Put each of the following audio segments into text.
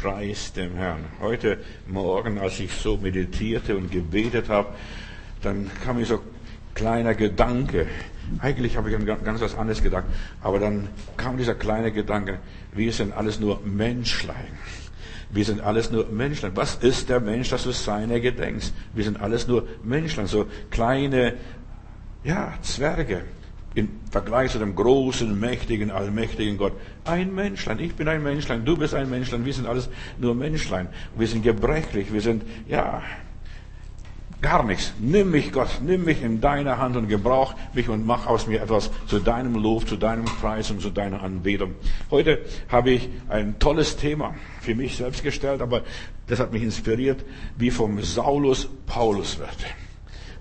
Preis dem Herrn. Heute Morgen, als ich so meditierte und gebetet habe, dann kam mir so kleiner Gedanke. Eigentlich habe ich an ganz was anderes gedacht, aber dann kam dieser kleine Gedanke, wir sind alles nur Menschlein. Wir sind alles nur Menschlein. Was ist der Mensch, dass du seiner gedenkst? Wir sind alles nur Menschlein, so kleine, ja, Zwerge im Vergleich zu dem großen, mächtigen, allmächtigen Gott. Ein Menschlein, ich bin ein Menschlein, du bist ein Menschlein, wir sind alles nur Menschlein. Wir sind gebrechlich, wir sind, ja, gar nichts. Nimm mich, Gott, nimm mich in deine Hand und gebrauch mich und mach aus mir etwas zu deinem Lob, zu deinem Preis und zu deiner Anbetung. Heute habe ich ein tolles Thema für mich selbst gestellt, aber das hat mich inspiriert, wie vom Saulus Paulus wird.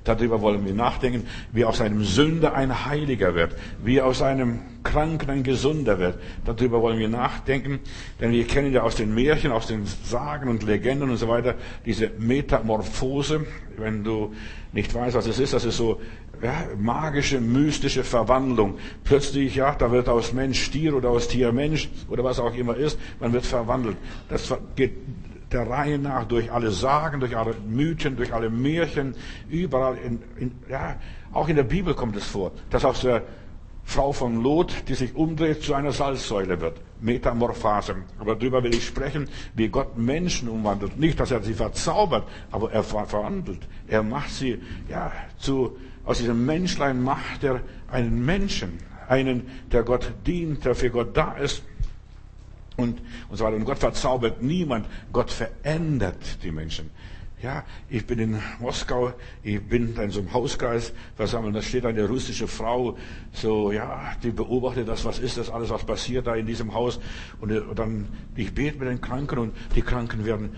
Darüber wollen wir nachdenken, wie aus einem Sünder ein Heiliger wird, wie aus einem Kranken ein Gesunder wird. Darüber wollen wir nachdenken, denn wir kennen ja aus den Märchen, aus den Sagen und Legenden und so weiter diese Metamorphose. Wenn du nicht weißt, was es ist, das ist so ja, magische, mystische Verwandlung. Plötzlich, ja, da wird aus Mensch Tier oder aus Tier Mensch oder was auch immer ist, man wird verwandelt. Das geht der Reihe nach durch alle Sagen, durch alle Mythen, durch alle Märchen, überall, in, in, ja, auch in der Bibel kommt es vor, dass aus der Frau von Lot, die sich umdreht, zu einer Salzsäule wird. Metamorphose. Aber darüber will ich sprechen, wie Gott Menschen umwandelt. Nicht, dass er sie verzaubert, aber er verwandelt. Er macht sie, ja, zu, aus diesem Menschlein macht er einen Menschen. Einen, der Gott dient, der für Gott da ist und, und so weiter. Und Gott verzaubert niemand. Gott verändert die Menschen. Ja, ich bin in Moskau, ich bin in so einem Hauskreis versammelt, da steht eine russische Frau, so, ja, die beobachtet das, was ist das alles, was passiert da in diesem Haus. Und, und dann, ich bete mit den Kranken und die Kranken werden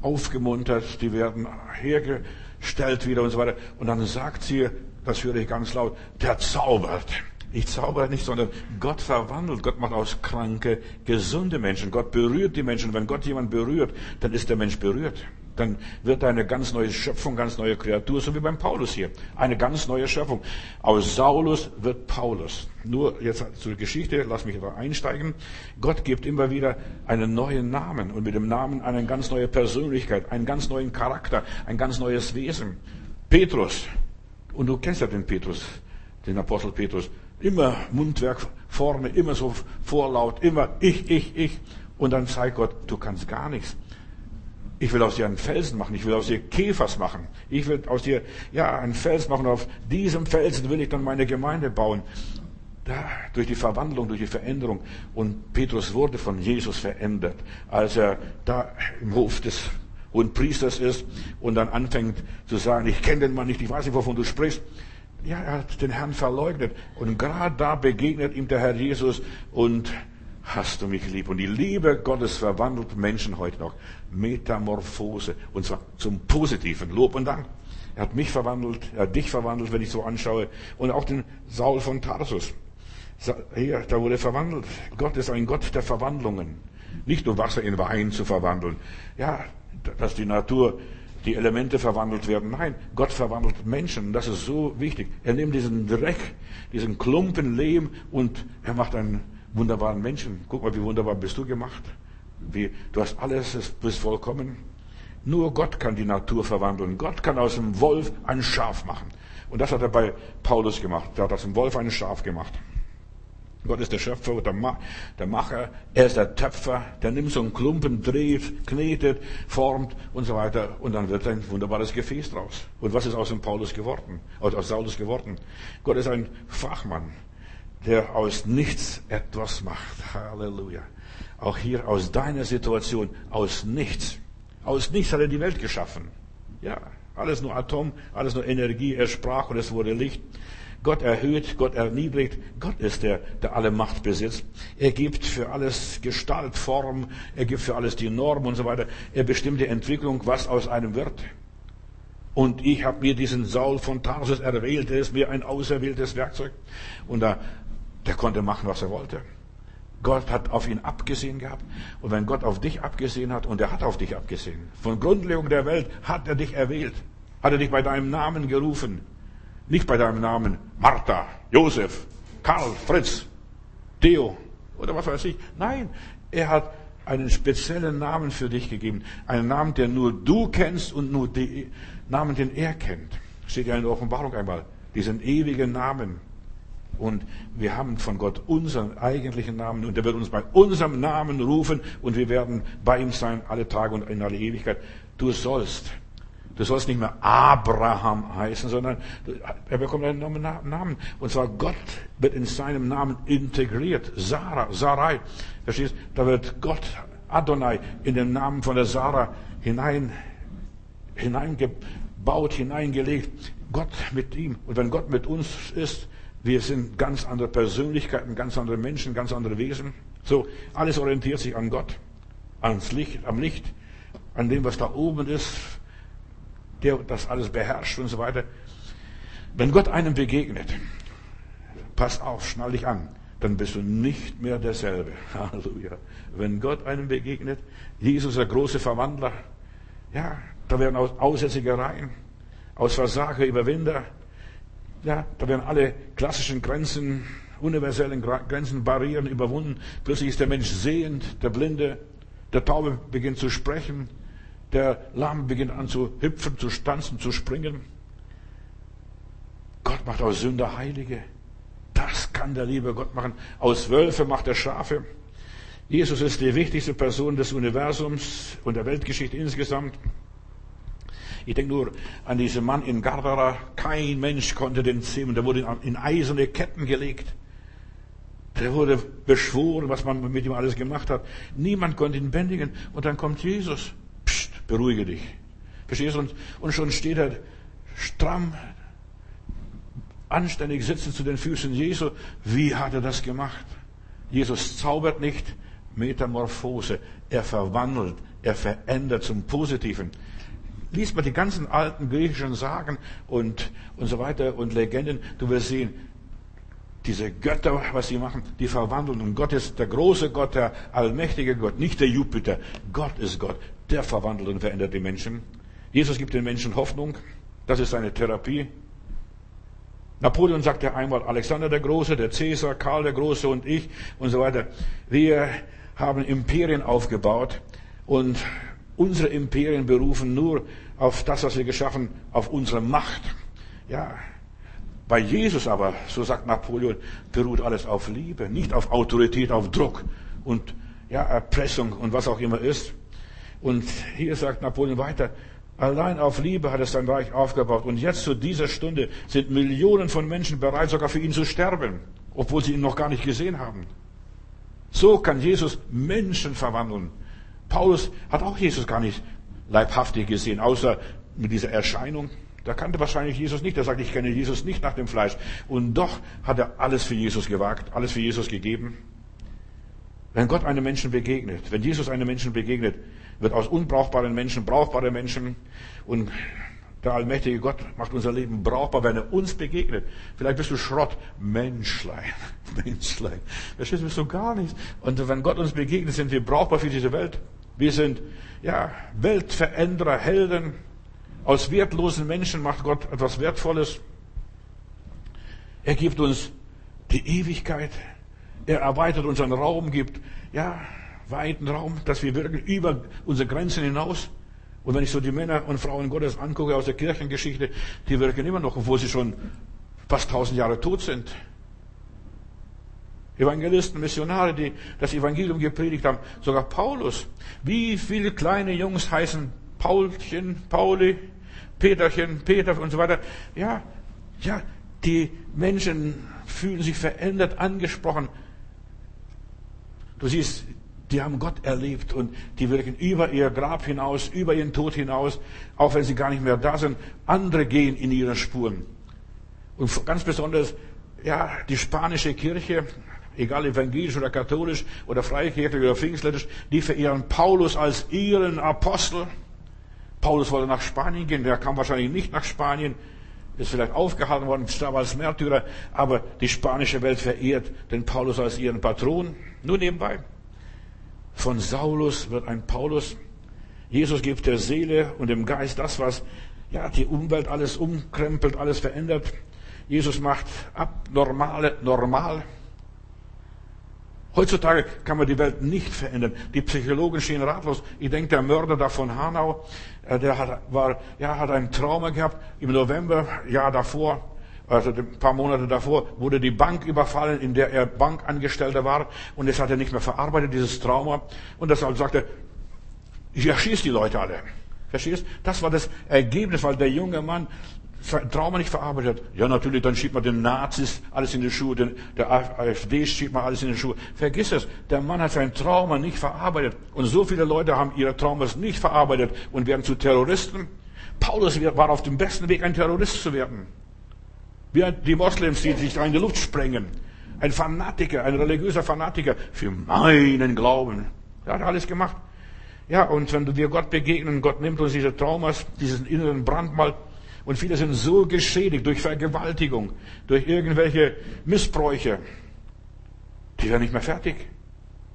aufgemuntert, die werden hergestellt wieder und so weiter. Und dann sagt sie, das höre ich ganz laut, der zaubert. Ich zaubere nicht, sondern Gott verwandelt. Gott macht aus Kranke gesunde Menschen. Gott berührt die Menschen. Wenn Gott jemand berührt, dann ist der Mensch berührt. Dann wird er eine ganz neue Schöpfung, ganz neue Kreatur, so wie beim Paulus hier. Eine ganz neue Schöpfung. Aus Saulus wird Paulus. Nur jetzt zur Geschichte, lass mich da einsteigen. Gott gibt immer wieder einen neuen Namen und mit dem Namen eine ganz neue Persönlichkeit, einen ganz neuen Charakter, ein ganz neues Wesen. Petrus. Und du kennst ja den Petrus, den Apostel Petrus. Immer Mundwerk vorne, immer so vorlaut, immer ich, ich, ich. Und dann sagt Gott, du kannst gar nichts. Ich will aus dir einen Felsen machen, ich will aus dir Käfers machen. Ich will aus dir, ja, einen Fels machen. Auf diesem Felsen will ich dann meine Gemeinde bauen. Da, durch die Verwandlung, durch die Veränderung. Und Petrus wurde von Jesus verändert, als er da im Hof des hohen Priesters ist und dann anfängt zu sagen, ich kenne den Mann nicht, ich weiß nicht, wovon du sprichst ja, er hat den Herrn verleugnet. Und gerade da begegnet ihm der Herr Jesus und hast du mich lieb. Und die Liebe Gottes verwandelt Menschen heute noch. Metamorphose. Und zwar zum Positiven. Lob und Dank. Er hat mich verwandelt, er hat dich verwandelt, wenn ich so anschaue. Und auch den Saul von Tarsus. Hier, da wurde verwandelt. Gott ist ein Gott der Verwandlungen. Nicht nur Wasser in Wein zu verwandeln. Ja, dass die Natur die Elemente verwandelt werden. Nein, Gott verwandelt Menschen. Das ist so wichtig. Er nimmt diesen Dreck, diesen Klumpen Lehm und er macht einen wunderbaren Menschen. Guck mal, wie wunderbar bist du gemacht. Wie, du hast alles, bist vollkommen. Nur Gott kann die Natur verwandeln. Gott kann aus dem Wolf ein Schaf machen. Und das hat er bei Paulus gemacht. Er hat aus dem Wolf ein Schaf gemacht. Gott ist der Schöpfer, der, Ma der Macher, er ist der Töpfer, der nimmt so einen Klumpen, dreht, knetet, formt und so weiter und dann wird ein wunderbares Gefäß draus. Und was ist aus dem Paulus geworden, aus Saulus geworden? Gott ist ein Fachmann, der aus nichts etwas macht. Halleluja. Auch hier aus deiner Situation, aus nichts. Aus nichts hat er die Welt geschaffen. Ja, alles nur Atom, alles nur Energie. Er sprach und es wurde Licht. Gott erhöht, Gott erniedrigt. Gott ist der, der alle Macht besitzt. Er gibt für alles Gestalt, Form, er gibt für alles die Norm und so weiter. Er bestimmt die Entwicklung, was aus einem wird. Und ich habe mir diesen Saul von Tarsus erwählt, er ist mir ein auserwähltes Werkzeug. Und da, der konnte machen, was er wollte. Gott hat auf ihn abgesehen gehabt. Und wenn Gott auf dich abgesehen hat, und er hat auf dich abgesehen, von Grundlegung der Welt hat er dich erwählt, hat er dich bei deinem Namen gerufen, nicht bei deinem Namen Martha, Josef, Karl, Fritz, Theo oder was weiß ich. Nein, er hat einen speziellen Namen für dich gegeben. Einen Namen, der nur du kennst und nur den Namen, den er kennt. Steht ja in der Offenbarung einmal. Diesen ewigen Namen. Und wir haben von Gott unseren eigentlichen Namen und er wird uns bei unserem Namen rufen und wir werden bei ihm sein alle Tage und in alle Ewigkeit. Du sollst. Du sollst nicht mehr Abraham heißen, sondern er bekommt einen Namen. Und zwar Gott wird in seinem Namen integriert. Sarah, Sarai. Verstehst? Da wird Gott, Adonai, in den Namen von der Sarah hinein, hineingebaut, hineingelegt. Gott mit ihm. Und wenn Gott mit uns ist, wir sind ganz andere Persönlichkeiten, ganz andere Menschen, ganz andere Wesen. So, alles orientiert sich an Gott, ans Licht, am Licht, an dem, was da oben ist, der das alles beherrscht und so weiter. Wenn Gott einem begegnet, pass auf, schnall dich an, dann bist du nicht mehr derselbe. Halleluja. Wenn Gott einem begegnet, Jesus der große Verwandler, ja, da werden aus Aussätzigereien, aus Versager Überwinder, ja, da werden alle klassischen Grenzen, universellen Grenzen, Barrieren überwunden. Plötzlich ist der Mensch sehend, der Blinde, der Taube beginnt zu sprechen, der Lahme beginnt an zu hüpfen, zu tanzen, zu springen. Gott macht aus Sünder Heilige. Das kann der liebe Gott machen. Aus Wölfe macht er Schafe. Jesus ist die wichtigste Person des Universums und der Weltgeschichte insgesamt. Ich denke nur an diesen Mann in Gardara. Kein Mensch konnte den zähmen. Der wurde in eiserne Ketten gelegt. Der wurde beschworen, was man mit ihm alles gemacht hat. Niemand konnte ihn bändigen. Und dann kommt Jesus. Beruhige dich. Verstehst du? Und, schon steht er stramm, anständig sitzend zu den Füßen Jesu. Wie hat er das gemacht? Jesus zaubert nicht. Metamorphose. Er verwandelt. Er verändert zum Positiven liest mal die ganzen alten griechischen Sagen und, und so weiter und Legenden, du wirst sehen, diese Götter, was sie machen, die verwandeln. Und Gott ist der große Gott, der allmächtige Gott, nicht der Jupiter. Gott ist Gott. Der verwandelt und verändert die Menschen. Jesus gibt den Menschen Hoffnung. Das ist seine Therapie. Napoleon sagte einmal, Alexander der Große, der Cäsar, Karl der Große und ich und so weiter. Wir haben Imperien aufgebaut und unsere Imperien berufen nur auf das, was wir geschaffen, auf unsere Macht. Ja. Bei Jesus aber, so sagt Napoleon, beruht alles auf Liebe, nicht auf Autorität, auf Druck und ja, Erpressung und was auch immer ist. Und hier sagt Napoleon weiter, allein auf Liebe hat er sein Reich aufgebaut. Und jetzt zu dieser Stunde sind Millionen von Menschen bereit, sogar für ihn zu sterben, obwohl sie ihn noch gar nicht gesehen haben. So kann Jesus Menschen verwandeln. Paulus hat auch Jesus gar nicht leibhaftig gesehen, außer mit dieser Erscheinung. Da kannte wahrscheinlich Jesus nicht. Er sagt, ich kenne Jesus nicht nach dem Fleisch. Und doch hat er alles für Jesus gewagt, alles für Jesus gegeben. Wenn Gott einem Menschen begegnet, wenn Jesus einem Menschen begegnet, wird aus unbrauchbaren Menschen brauchbare Menschen. Und der allmächtige Gott macht unser Leben brauchbar, wenn er uns begegnet. Vielleicht bist du Schrott. Menschlein. Menschlein. Verstehst du, bist du gar nichts. Und wenn Gott uns begegnet, sind wir brauchbar für diese Welt. Wir sind, ja, Weltveränderer, Helden. Aus wertlosen Menschen macht Gott etwas Wertvolles. Er gibt uns die Ewigkeit. Er erweitert unseren Raum, gibt, ja, weiten Raum, dass wir wirken über unsere Grenzen hinaus. Und wenn ich so die Männer und Frauen Gottes angucke aus der Kirchengeschichte, die wirken immer noch, obwohl sie schon fast tausend Jahre tot sind. Evangelisten, Missionare, die das Evangelium gepredigt haben, sogar Paulus. Wie viele kleine Jungs heißen Paulchen, Pauli, Peterchen, Peter und so weiter. Ja, ja, die Menschen fühlen sich verändert, angesprochen. Du siehst, die haben Gott erlebt und die wirken über ihr Grab hinaus, über ihren Tod hinaus, auch wenn sie gar nicht mehr da sind. Andere gehen in ihre Spuren. Und ganz besonders, ja, die spanische Kirche egal evangelisch oder katholisch oder freikirchlich oder pfingstlerisch, die verehren Paulus als ihren Apostel. Paulus wollte nach Spanien gehen, der kam wahrscheinlich nicht nach Spanien, ist vielleicht aufgehalten worden, starb als Märtyrer, aber die spanische Welt verehrt den Paulus als ihren Patron. Nur nebenbei. Von Saulus wird ein Paulus. Jesus gibt der Seele und dem Geist das, was ja, die Umwelt alles umkrempelt, alles verändert. Jesus macht abnormale normal. Heutzutage kann man die Welt nicht verändern. Die Psychologen stehen ratlos. Ich denke, der Mörder da von Hanau, äh, der hat, war, ja, hat ein Trauma gehabt. Im November, Jahr davor, also ein paar Monate davor, wurde die Bank überfallen, in der er Bankangestellter war. Und das hat er nicht mehr verarbeitet, dieses Trauma. Und deshalb sagte er, ich erschieße die Leute alle. Verstehst? Das war das Ergebnis, weil der junge Mann sein Trauma nicht verarbeitet hat. Ja, natürlich, dann schiebt man den Nazis alles in die Schuhe, den, der AfD schiebt man alles in die Schuhe. Vergiss es, der Mann hat sein Trauma nicht verarbeitet. Und so viele Leute haben ihre Traumas nicht verarbeitet und werden zu Terroristen. Paulus war auf dem besten Weg, ein Terrorist zu werden. Wie die Moslems, die sich da in die Luft sprengen. Ein Fanatiker, ein religiöser Fanatiker für meinen Glauben. Er hat alles gemacht. Ja, und wenn wir Gott begegnen, Gott nimmt uns diese Traumas, diesen inneren Brandmal, und viele sind so geschädigt durch Vergewaltigung, durch irgendwelche Missbräuche. Die werden nicht mehr fertig.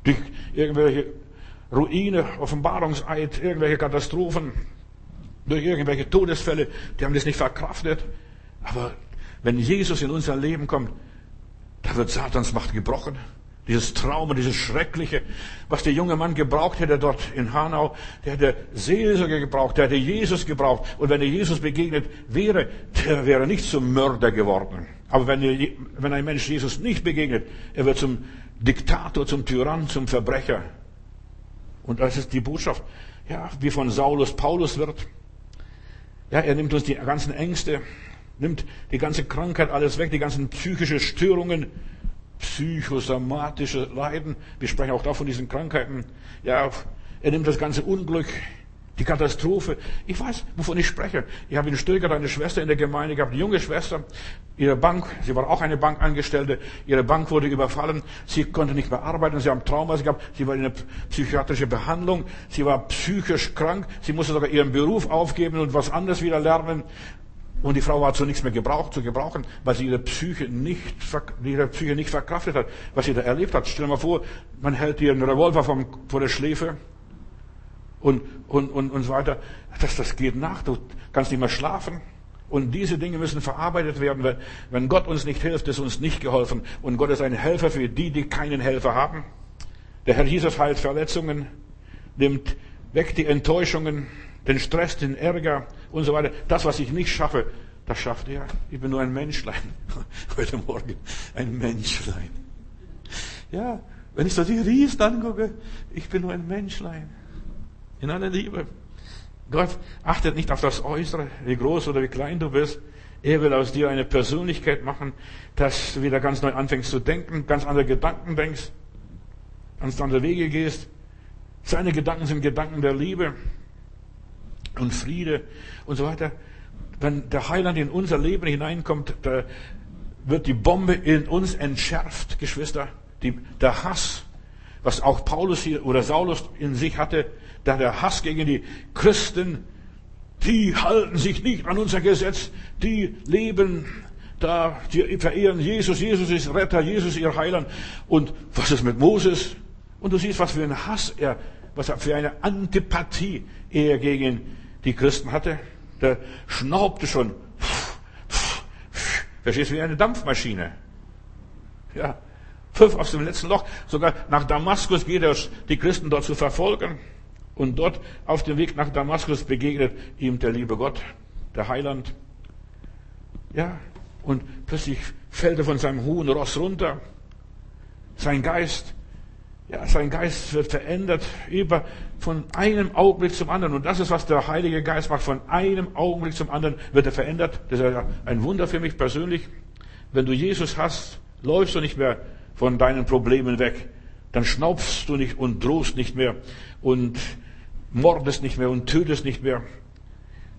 Durch irgendwelche Ruine, Offenbarungseid, irgendwelche Katastrophen, durch irgendwelche Todesfälle. Die haben das nicht verkraftet. Aber wenn Jesus in unser Leben kommt, da wird Satans Macht gebrochen. Dieses Trauma, dieses Schreckliche, was der junge Mann gebraucht hätte dort in Hanau, der hätte Seelsorge gebraucht, der hätte Jesus gebraucht. Und wenn er Jesus begegnet wäre, der wäre nicht zum Mörder geworden. Aber wenn, er, wenn ein Mensch Jesus nicht begegnet, er wird zum Diktator, zum Tyrann, zum Verbrecher. Und das ist die Botschaft, ja, wie von Saulus Paulus wird. Ja, er nimmt uns die ganzen Ängste, nimmt die ganze Krankheit alles weg, die ganzen psychischen Störungen, psychosomatische Leiden. Wir sprechen auch da von diesen Krankheiten. Ja, er nimmt das ganze Unglück, die Katastrophe. Ich weiß, wovon ich spreche. Ich habe in Stuttgart eine Schwester in der Gemeinde gehabt, eine junge Schwester. Ihre Bank, sie war auch eine Bankangestellte, ihre Bank wurde überfallen. Sie konnte nicht mehr arbeiten, sie haben Traumas gehabt, sie war in einer psychiatrischen Behandlung, sie war psychisch krank, sie musste sogar ihren Beruf aufgeben und was anderes wieder lernen. Und die Frau war zu nichts mehr gebraucht, zu gebrauchen, weil sie ihre Psyche nicht, ihre Psyche nicht verkraftet hat, was sie da erlebt hat. Stell dir mal vor, man hält ihr einen Revolver vom, vor der Schläfe und, und, und, und so weiter. Das, das geht nach. Du kannst nicht mehr schlafen. Und diese Dinge müssen verarbeitet werden. Wenn Gott uns nicht hilft, ist uns nicht geholfen. Und Gott ist ein Helfer für die, die keinen Helfer haben. Der Herr Jesus heilt Verletzungen, nimmt weg die Enttäuschungen, den Stress, den Ärger und so weiter. Das, was ich nicht schaffe, das schafft er. Ich bin nur ein Menschlein. Heute Morgen ein Menschlein. Ja, wenn ich so die Riesen angucke, ich bin nur ein Menschlein. In aller Liebe. Gott achtet nicht auf das Äußere, wie groß oder wie klein du bist. Er will aus dir eine Persönlichkeit machen, dass du wieder ganz neu anfängst zu denken, ganz andere Gedanken denkst, ganz andere Wege gehst. Seine Gedanken sind Gedanken der Liebe und Friede und so weiter. Wenn der Heiland in unser Leben hineinkommt, da wird die Bombe in uns entschärft, Geschwister. Die, der Hass, was auch Paulus hier oder Saulus in sich hatte, da der Hass gegen die Christen, die halten sich nicht an unser Gesetz, die leben da, die verehren Jesus, Jesus ist Retter, Jesus ihr Heiland. Und was ist mit Moses? Und du siehst, was für ein Hass er, was für eine Antipathie er gegen die Christen hatte. Der schnaubte schon. Verstehst du, wie eine Dampfmaschine. Ja. Pfiff aus dem letzten Loch. Sogar nach Damaskus geht er, die Christen dort zu verfolgen. Und dort auf dem Weg nach Damaskus begegnet ihm der liebe Gott, der Heiland. Ja. Und plötzlich fällt er von seinem hohen Ross runter. Sein Geist ja, sein Geist wird verändert über von einem Augenblick zum anderen. Und das ist, was der Heilige Geist macht. Von einem Augenblick zum anderen wird er verändert. Das ist ein Wunder für mich persönlich. Wenn du Jesus hast, läufst du nicht mehr von deinen Problemen weg. Dann schnaufst du nicht und drohst nicht mehr und mordest nicht mehr und tötest nicht mehr.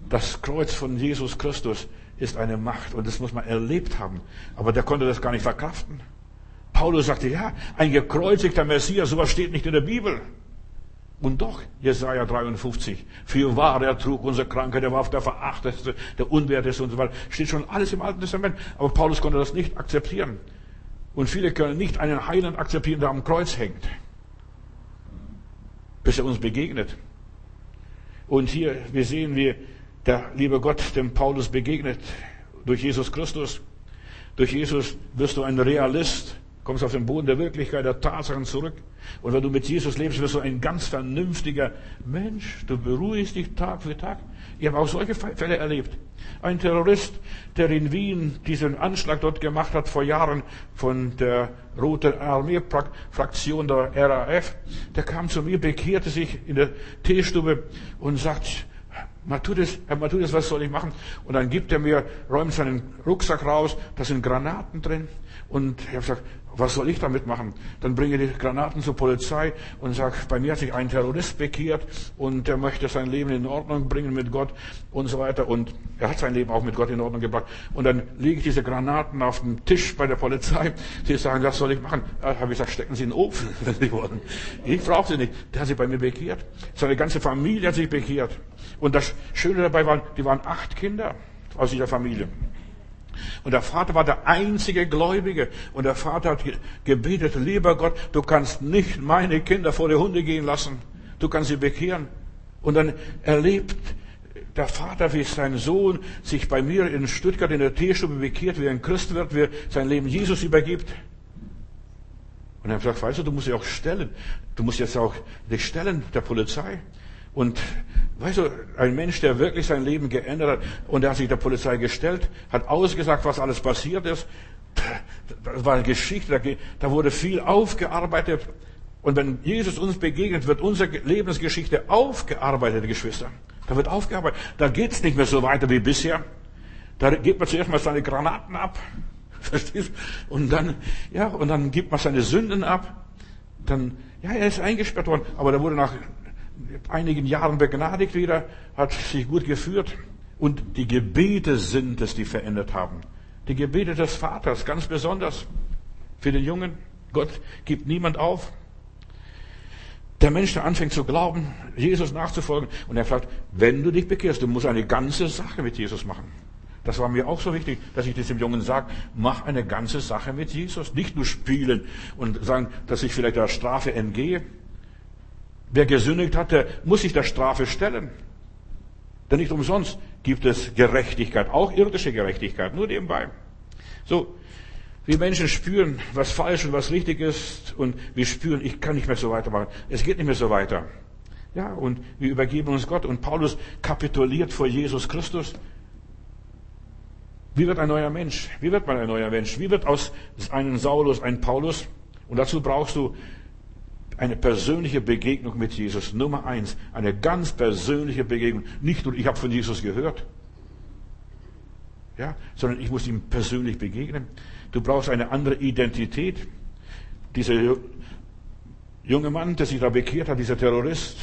Das Kreuz von Jesus Christus ist eine Macht und das muss man erlebt haben. Aber der konnte das gar nicht verkraften. Paulus sagte, ja, ein gekreuzigter Messias, sowas steht nicht in der Bibel. Und doch, Jesaja 53, für wahr, er trug unsere Krankheit, er war auf der Verachteste, der Unwerteste und so weiter. Steht schon alles im Alten Testament. Aber Paulus konnte das nicht akzeptieren. Und viele können nicht einen Heiland akzeptieren, der am Kreuz hängt. Bis er uns begegnet. Und hier, wir sehen, wie der liebe Gott dem Paulus begegnet. Durch Jesus Christus. Durch Jesus wirst du ein Realist kommst auf den Boden der Wirklichkeit, der Tatsachen zurück. Und wenn du mit Jesus lebst, wirst du ein ganz vernünftiger Mensch. Du beruhigst dich Tag für Tag. Ich habe auch solche Fälle erlebt. Ein Terrorist, der in Wien diesen Anschlag dort gemacht hat vor Jahren von der Roten Armee-Fraktion der RAF, der kam zu mir, bekehrte sich in der Teestube und sagt, Matthäus, Herr Matthäus, was soll ich machen? Und dann gibt er mir, räumt seinen Rucksack raus, da sind Granaten drin. Und ich habe gesagt, was soll ich damit machen? Dann bringe ich die Granaten zur Polizei und sage, bei mir hat sich ein Terrorist bekehrt und er möchte sein Leben in Ordnung bringen mit Gott und so weiter. Und er hat sein Leben auch mit Gott in Ordnung gebracht. Und dann lege ich diese Granaten auf den Tisch bei der Polizei. Sie sagen, was soll ich machen? Da habe ich gesagt, stecken Sie in den Ofen, wenn Sie wollen. Ich brauche sie nicht. Der hat sich bei mir bekehrt. Seine ganze Familie hat sich bekehrt. Und das Schöne dabei war, die waren acht Kinder aus dieser Familie. Und der Vater war der einzige Gläubige. Und der Vater hat gebetet, lieber Gott, du kannst nicht meine Kinder vor die Hunde gehen lassen. Du kannst sie bekehren. Und dann erlebt der Vater, wie sein Sohn sich bei mir in Stuttgart in der Teestube bekehrt, wie ein Christ wird, wie sein Leben Jesus übergibt. Und er gesagt, weißt du, du musst dich auch stellen. Du musst jetzt auch dich stellen der Polizei. Und weißt du, ein Mensch, der wirklich sein Leben geändert hat und der hat sich der Polizei gestellt, hat ausgesagt, was alles passiert ist. Das war eine Geschichte, da wurde viel aufgearbeitet. Und wenn Jesus uns begegnet, wird unsere Lebensgeschichte aufgearbeitet, Geschwister. Da wird aufgearbeitet. Da geht's nicht mehr so weiter wie bisher. Da gibt man zuerst mal seine Granaten ab. Verstehst? Und dann, ja, und dann gibt man seine Sünden ab. Dann, ja, er ist eingesperrt worden, aber da wurde nach einigen Jahren begnadigt wieder, hat sich gut geführt. Und die Gebete sind es, die verändert haben. Die Gebete des Vaters, ganz besonders für den Jungen. Gott gibt niemand auf. Der Mensch, der anfängt zu glauben, Jesus nachzufolgen, und er fragt, wenn du dich bekehrst, du musst eine ganze Sache mit Jesus machen. Das war mir auch so wichtig, dass ich das dem Jungen sage, mach eine ganze Sache mit Jesus. Nicht nur spielen und sagen, dass ich vielleicht der Strafe entgehe. Wer gesündigt hat, der muss sich der Strafe stellen. Denn nicht umsonst gibt es Gerechtigkeit, auch irdische Gerechtigkeit, nur nebenbei. So, wir Menschen spüren, was falsch und was richtig ist und wir spüren, ich kann nicht mehr so weitermachen. Es geht nicht mehr so weiter. Ja, und wir übergeben uns Gott und Paulus kapituliert vor Jesus Christus. Wie wird ein neuer Mensch? Wie wird man ein neuer Mensch? Wie wird aus einem Saulus ein Paulus? Und dazu brauchst du eine persönliche Begegnung mit Jesus. Nummer eins, eine ganz persönliche Begegnung. Nicht nur, ich habe von Jesus gehört, ja, sondern ich muss ihm persönlich begegnen. Du brauchst eine andere Identität. Dieser junge Mann, der sich da bekehrt hat, dieser Terrorist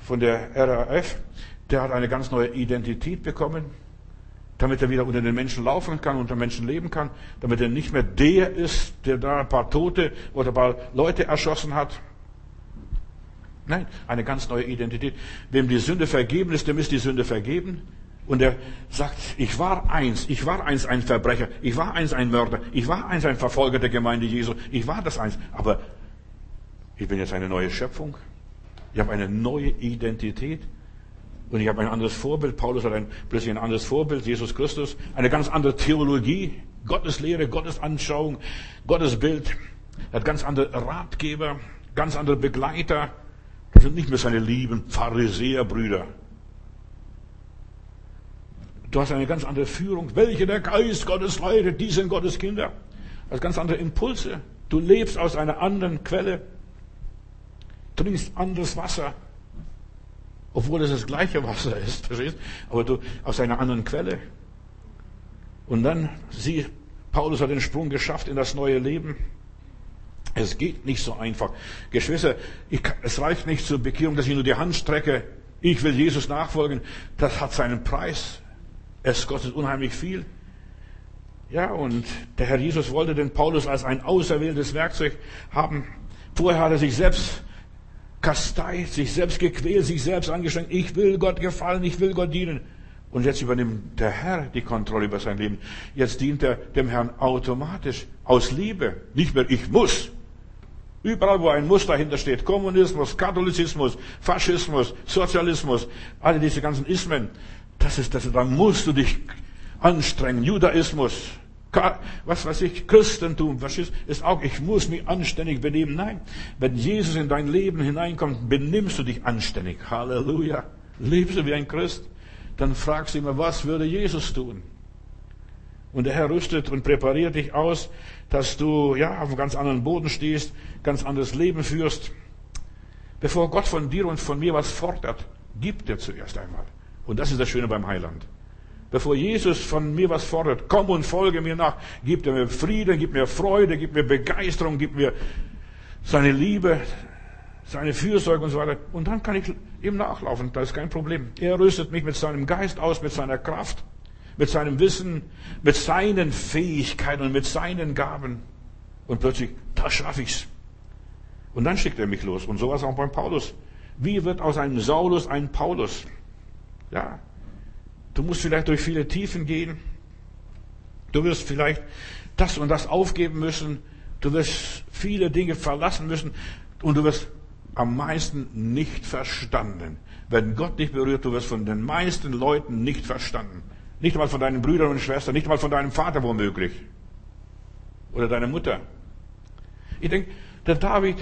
von der RAF, der hat eine ganz neue Identität bekommen, damit er wieder unter den Menschen laufen kann, unter Menschen leben kann, damit er nicht mehr der ist, der da ein paar Tote oder ein paar Leute erschossen hat. Nein, eine ganz neue Identität. Wem die Sünde vergeben ist, dem ist die Sünde vergeben. Und er sagt, ich war eins, ich war eins ein Verbrecher, ich war eins ein Mörder, ich war eins ein Verfolger der Gemeinde Jesu, ich war das eins. Aber ich bin jetzt eine neue Schöpfung. Ich habe eine neue Identität. Und ich habe ein anderes Vorbild. Paulus hat ein, plötzlich ein anderes Vorbild, Jesus Christus. Eine ganz andere Theologie, Gottes Lehre, Gottes Anschauung, Gottes Bild. Er hat ganz andere Ratgeber, ganz andere Begleiter. Das sind nicht mehr seine lieben Pharisäerbrüder. Du hast eine ganz andere Führung. Welche der Geist Gottes leitet, die sind Gottes Kinder. Du hast ganz andere Impulse. Du lebst aus einer anderen Quelle. Trinkst anderes Wasser. Obwohl es das gleiche Wasser ist, verstehst? Aber du aus einer anderen Quelle. Und dann, sieh, Paulus hat den Sprung geschafft in das neue Leben. Es geht nicht so einfach. Geschwister, ich, es reicht nicht zur Bekehrung, dass ich nur die Hand strecke. Ich will Jesus nachfolgen. Das hat seinen Preis. Es kostet unheimlich viel. Ja, und der Herr Jesus wollte den Paulus als ein auserwähltes Werkzeug haben. Vorher hat er sich selbst kasteit, sich selbst gequält, sich selbst angestrengt. Ich will Gott gefallen, ich will Gott dienen. Und jetzt übernimmt der Herr die Kontrolle über sein Leben. Jetzt dient er dem Herrn automatisch, aus Liebe. Nicht mehr ich muss. Überall, wo ein Muss dahinter steht, Kommunismus, Katholizismus, Faschismus, Sozialismus, alle diese ganzen Ismen, das ist das, da musst du dich anstrengen. Judaismus, was weiß ich, Christentum, ist, ist auch, ich muss mich anständig benehmen. Nein, wenn Jesus in dein Leben hineinkommt, benimmst du dich anständig. Halleluja. Lebst du wie ein Christ? Dann fragst du immer, was würde Jesus tun? Und der Herr rüstet und präpariert dich aus, dass du, ja, auf einem ganz anderen Boden stehst, ganz anderes Leben führst. Bevor Gott von dir und von mir was fordert, gibt er zuerst einmal. Und das ist das Schöne beim Heiland. Bevor Jesus von mir was fordert, komm und folge mir nach, gibt er mir Frieden, gibt mir Freude, gibt mir Begeisterung, gibt mir seine Liebe, seine Fürsorge und so weiter. Und dann kann ich ihm nachlaufen, das ist kein Problem. Er rüstet mich mit seinem Geist aus, mit seiner Kraft, mit seinem Wissen, mit seinen Fähigkeiten und mit seinen Gaben. Und plötzlich, da schaffe ich's. Und dann schickt er mich los. Und sowas auch beim Paulus. Wie wird aus einem Saulus ein Paulus? Ja, Du musst vielleicht durch viele Tiefen gehen. Du wirst vielleicht das und das aufgeben müssen. Du wirst viele Dinge verlassen müssen. Und du wirst am meisten nicht verstanden. Wenn Gott dich berührt, du wirst von den meisten Leuten nicht verstanden. Nicht mal von deinen Brüdern und Schwestern, nicht mal von deinem Vater womöglich. Oder deiner Mutter. Ich denke, der David,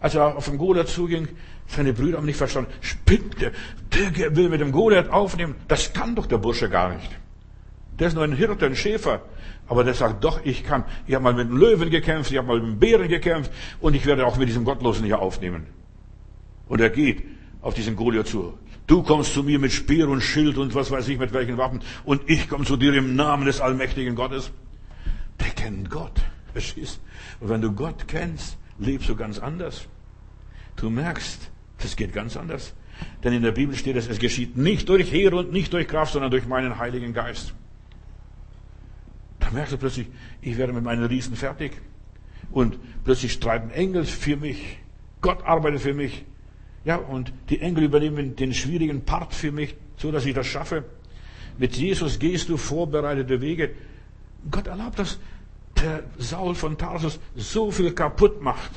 als er auf den Goliath zuging, seine Brüder haben nicht verstanden. Spinnt der? Der will mit dem Goliath aufnehmen. Das kann doch der Bursche gar nicht. Der ist nur ein Hirte, ein Schäfer. Aber der sagt, doch, ich kann. Ich habe mal mit einem Löwen gekämpft, ich habe mal mit einem Bären gekämpft und ich werde auch mit diesem Gottlosen hier aufnehmen. Und er geht auf diesen Goliath zu. Du kommst zu mir mit Speer und Schild und was weiß ich mit welchen Waffen und ich komme zu dir im Namen des allmächtigen Gottes. Der kennt Gott. Verstehst? Und wenn du Gott kennst, lebst du ganz anders. Du merkst, das geht ganz anders. Denn in der Bibel steht es, es geschieht nicht durch Heer und nicht durch Kraft, sondern durch meinen Heiligen Geist. Da merkst du plötzlich, ich werde mit meinen Riesen fertig. Und plötzlich streiten Engel für mich. Gott arbeitet für mich. Ja, und die Engel übernehmen den schwierigen Part für mich, so dass ich das schaffe. Mit Jesus gehst du vorbereitete Wege. Gott erlaubt, dass der Saul von Tarsus so viel kaputt macht.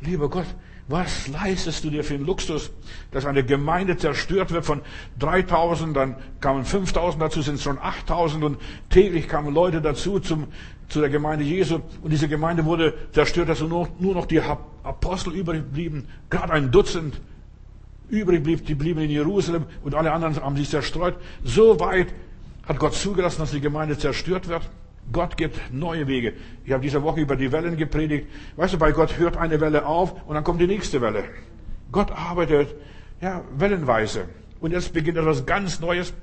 Lieber Gott, was leistest du dir für einen Luxus, dass eine Gemeinde zerstört wird von 3000, dann kamen 5000 dazu, sind es schon 8000 und täglich kamen Leute dazu zum, zu der Gemeinde Jesu und diese Gemeinde wurde zerstört, dass nur, nur noch die Apostel übrig blieben, gerade ein Dutzend übrig blieb, die blieben in Jerusalem und alle anderen haben sich zerstreut. So weit hat Gott zugelassen, dass die Gemeinde zerstört wird. Gott gibt neue Wege. Ich habe diese Woche über die Wellen gepredigt. Weißt du, bei Gott hört eine Welle auf und dann kommt die nächste Welle. Gott arbeitet, ja, wellenweise. Und jetzt beginnt etwas ganz Neues.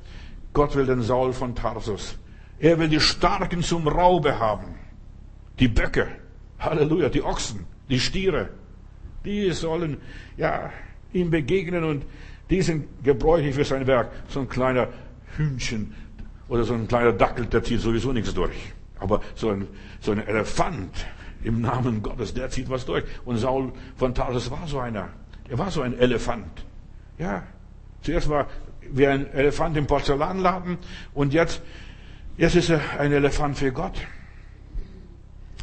Gott will den Saul von Tarsus. Er will die Starken zum Raube haben. Die Böcke. Halleluja. Die Ochsen. Die Stiere. Die sollen, ja, ihm begegnen und die sind gebräuchlich für sein Werk. So ein kleiner Hühnchen oder so ein kleiner Dackel, der zieht sowieso nichts durch. Aber so ein, so ein Elefant im Namen Gottes, der zieht was durch. Und Saul von Tarsus war so einer. Er war so ein Elefant. Ja. Zuerst war wie ein Elefant im Porzellanladen und jetzt, jetzt ist er ein Elefant für Gott.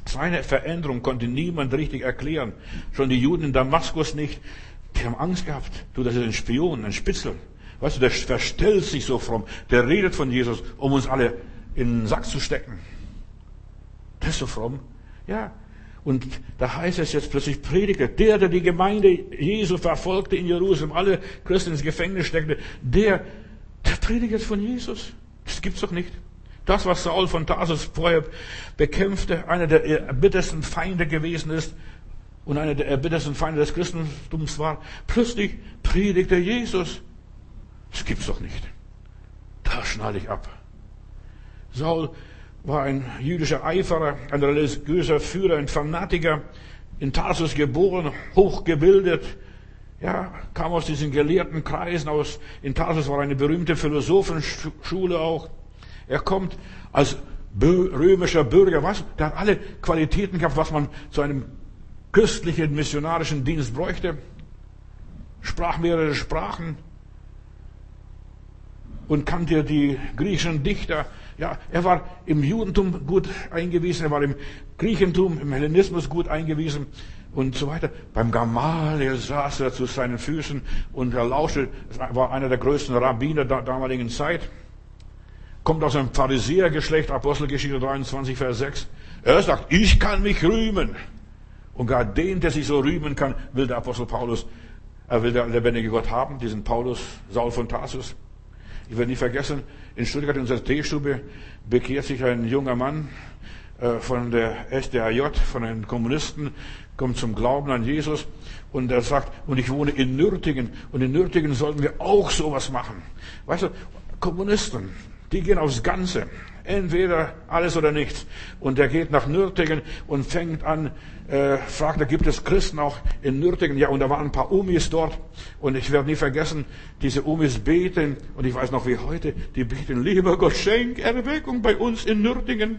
Seine Veränderung konnte niemand richtig erklären. Schon die Juden in Damaskus nicht. Die haben Angst gehabt. Du, das ist ein Spion, ein Spitzel. Weißt du, der verstellt sich so fromm. Der redet von Jesus, um uns alle in den Sack zu stecken. Der ist so fromm. Ja. Und da heißt es jetzt plötzlich Prediger, der, der die Gemeinde Jesu verfolgte in Jerusalem, alle Christen ins Gefängnis steckte, der, der predigt jetzt von Jesus. Das gibt's doch nicht. Das, was Saul von Tarsus vorher bekämpfte, einer der erbittersten Feinde gewesen ist und einer der erbittersten Feinde des Christentums war, plötzlich predigte Jesus. Das gibt's doch nicht. Da schnalle ich ab. Saul war ein jüdischer Eiferer, ein religiöser Führer, ein Fanatiker, in Tarsus geboren, hochgebildet, ja, kam aus diesen gelehrten Kreisen aus, in Tarsus war eine berühmte Philosophenschule auch. Er kommt als römischer Bürger, was? Der hat alle Qualitäten gehabt, was man zu einem christlichen missionarischen Dienst bräuchte. Sprach mehrere Sprachen und kannte die griechischen Dichter, ja, er war im Judentum gut eingewiesen, er war im Griechentum, im Hellenismus gut eingewiesen und so weiter. Beim Gamaliel saß er zu seinen Füßen und er lauschte, war einer der größten Rabbiner der damaligen Zeit. kommt aus einem Pharisäergeschlecht, Apostelgeschichte 23, Vers 6. Er sagt, ich kann mich rühmen. Und gar den, der sich so rühmen kann, will der Apostel Paulus, er will der lebendige Gott haben, diesen Paulus, Saul von Tarsus. Ich werde nie vergessen, in Stuttgart in unserer Teestube bekehrt sich ein junger Mann äh, von der SDAJ, von den Kommunisten, kommt zum Glauben an Jesus und er sagt, und ich wohne in Nürtingen und in Nürtingen sollten wir auch sowas machen. Weißt du, Kommunisten, die gehen aufs Ganze. Entweder alles oder nichts. Und er geht nach Nürtingen und fängt an, äh, fragt, da gibt es Christen auch in Nürtingen. Ja, und da waren ein paar Umis dort. Und ich werde nie vergessen, diese Umis beten. Und ich weiß noch wie heute, die beten, lieber Gott, schenk Erweckung bei uns in Nürtingen.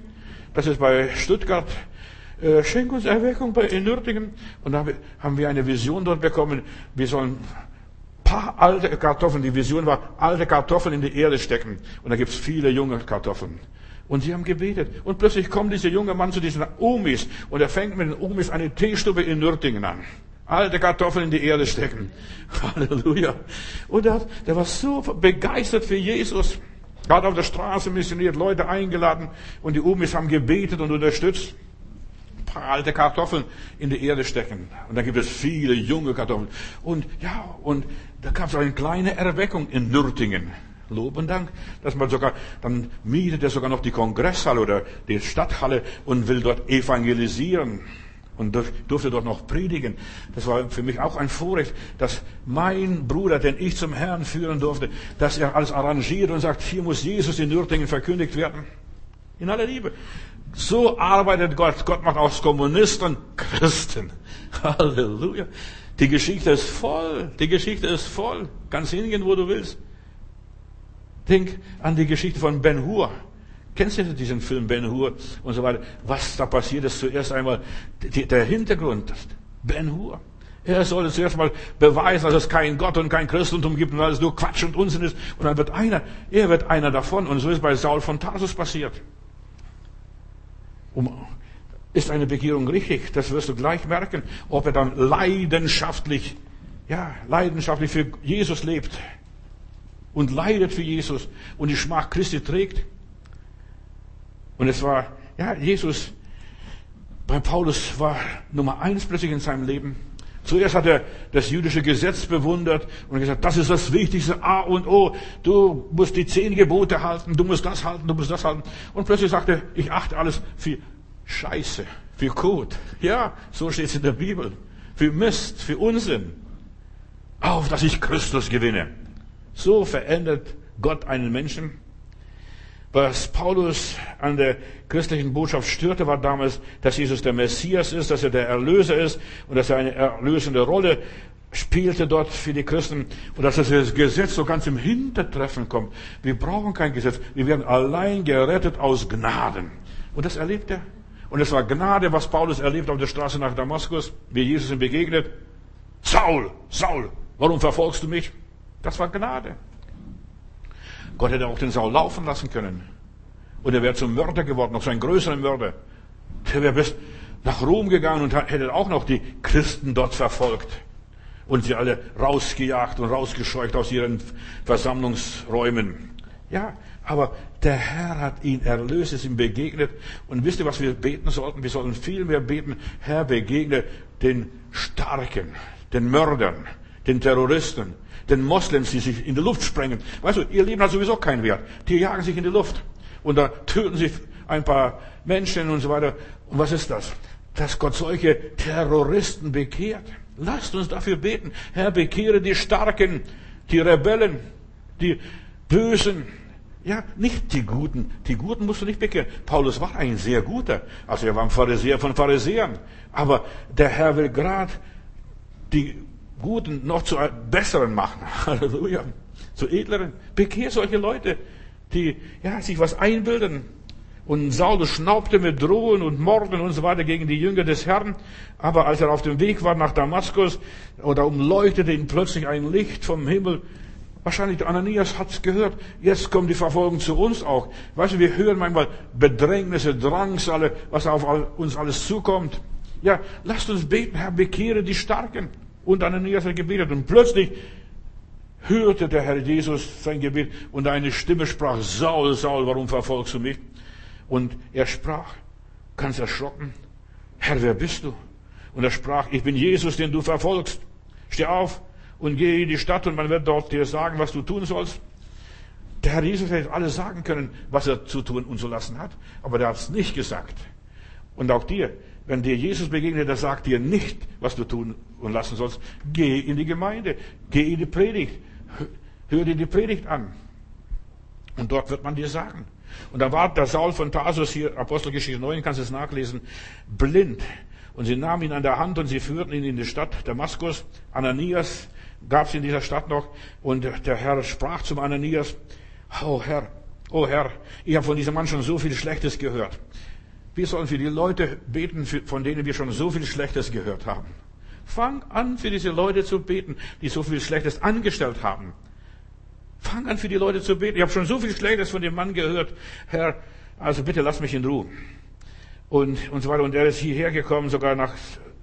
Das ist bei Stuttgart. Äh, schenk uns Erweckung bei, in Nürtingen. Und da haben wir eine Vision dort bekommen. Wir sollen paar alte Kartoffeln, die Vision war, alte Kartoffeln in die Erde stecken. Und da gibt's viele junge Kartoffeln. Und sie haben gebetet. Und plötzlich kommt dieser junge Mann zu diesen Umis und er fängt mit den Umis eine Teestube in Nürtingen an. Alte Kartoffeln in die Erde stecken. Halleluja. Und der, der war so begeistert für Jesus. Er hat auf der Straße missioniert, Leute eingeladen und die Umis haben gebetet und unterstützt. Ein paar alte Kartoffeln in die Erde stecken. Und da gibt es viele junge Kartoffeln. Und ja, und da gab es eine kleine Erweckung in Nürtingen. Lob und Dank, dass man sogar, dann mietet er sogar noch die Kongresshalle oder die Stadthalle und will dort evangelisieren und durfte dort noch predigen. Das war für mich auch ein Vorrecht, dass mein Bruder, den ich zum Herrn führen durfte, dass er alles arrangiert und sagt, hier muss Jesus in Nürtingen verkündigt werden. In aller Liebe. So arbeitet Gott. Gott macht aus Kommunisten Christen. Halleluja. Die Geschichte ist voll. Die Geschichte ist voll. Kannst hingehen, wo du willst. Denk an die Geschichte von Ben Hur. Kennst du diesen Film Ben Hur und so weiter? Was da passiert ist zuerst einmal der Hintergrund. Ben Hur. Er soll zuerst mal beweisen, dass es kein Gott und kein Christentum gibt und alles nur Quatsch und Unsinn ist. Und dann wird einer, er wird einer davon. Und so ist bei Saul von Tarsus passiert. Um, ist eine Bekehrung richtig? Das wirst du gleich merken, ob er dann leidenschaftlich, ja, leidenschaftlich für Jesus lebt und leidet für Jesus und die Schmach Christi trägt. Und es war, ja, Jesus bei Paulus war Nummer eins plötzlich in seinem Leben. Zuerst hat er das jüdische Gesetz bewundert und gesagt, das ist das Wichtigste, A und O. Du musst die zehn Gebote halten, du musst das halten, du musst das halten. Und plötzlich sagt er, ich achte alles für Scheiße, für Kot. Ja, so steht es in der Bibel. Für Mist, für Unsinn. Auf, dass ich Christus gewinne. So verändert Gott einen Menschen. Was Paulus an der christlichen Botschaft störte, war damals, dass Jesus der Messias ist, dass er der Erlöser ist und dass er eine erlösende Rolle spielte dort für die Christen und dass das Gesetz so ganz im Hintertreffen kommt. Wir brauchen kein Gesetz. Wir werden allein gerettet aus Gnaden. Und das erlebt er. Und es war Gnade, was Paulus erlebt auf der Straße nach Damaskus, wie Jesus ihm begegnet. Saul, Saul, warum verfolgst du mich? Das war Gnade. Gott hätte auch den Saul laufen lassen können. Und er wäre zum Mörder geworden, noch so ein größerer Mörder. Der wäre bis nach Rom gegangen und hätte auch noch die Christen dort verfolgt. Und sie alle rausgejagt und rausgescheucht aus ihren Versammlungsräumen. Ja, aber der Herr hat ihn erlöst, ist ihm begegnet. Und wisst ihr, was wir beten sollten? Wir sollten viel mehr beten. Herr, begegne den Starken, den Mördern, den Terroristen, den Moslems, die sich in die Luft sprengen. Weißt du, ihr Leben hat sowieso keinen Wert. Die jagen sich in die Luft. Und da töten sich ein paar Menschen und so weiter. Und was ist das? Dass Gott solche Terroristen bekehrt. Lasst uns dafür beten. Herr, bekehre die Starken, die Rebellen, die Bösen. Ja, nicht die Guten. Die Guten musst du nicht bekehren. Paulus war ein sehr guter. Also er war ein Pharisäer von Pharisäern. Aber der Herr will gerade die Guten noch zu Besseren machen. Halleluja. Zu Edleren. Bekehr solche Leute, die ja, sich was einbilden. Und Saulus schnaubte mit Drohen und Morden und so weiter gegen die Jünger des Herrn. Aber als er auf dem Weg war nach Damaskus, oder umleuchtete ihn plötzlich ein Licht vom Himmel. Wahrscheinlich Ananias hat's gehört. Jetzt kommt die Verfolgung zu uns auch. Weißt du, wir hören manchmal Bedrängnisse, Drangsale, was auf uns alles zukommt. Ja, lasst uns beten, Herr, bekehre die Starken. Und Ananias hat gebetet und plötzlich hörte der Herr Jesus sein Gebet und eine Stimme sprach, Saul, Saul, warum verfolgst du mich? Und er sprach, ganz erschrocken, Herr, wer bist du? Und er sprach, ich bin Jesus, den du verfolgst. Steh auf und geh in die Stadt und man wird dort dir sagen, was du tun sollst. Der Herr Jesus hätte alles sagen können, was er zu tun und zu lassen hat, aber er hat es nicht gesagt. Und auch dir, wenn dir Jesus begegnet, der sagt dir nicht, was du tun und lassen sollst. Geh in die Gemeinde, geh in die Predigt, hör dir die Predigt an. Und dort wird man dir sagen. Und da war der Saul von Tarsus hier, Apostelgeschichte 9, kannst du es nachlesen, blind. Und sie nahmen ihn an der Hand und sie führten ihn in die Stadt Damaskus. Ananias gab es in dieser Stadt noch. Und der Herr sprach zum Ananias, oh Herr, oh Herr, ich habe von diesem Mann schon so viel Schlechtes gehört. Wir sollen für die Leute beten, von denen wir schon so viel Schlechtes gehört haben. Fang an, für diese Leute zu beten, die so viel Schlechtes angestellt haben. Fang an, für die Leute zu beten. Ich habe schon so viel Schlechtes von dem Mann gehört. Herr, also bitte lass mich in Ruhe. Und, und so weiter. Und er ist hierher gekommen, sogar nach,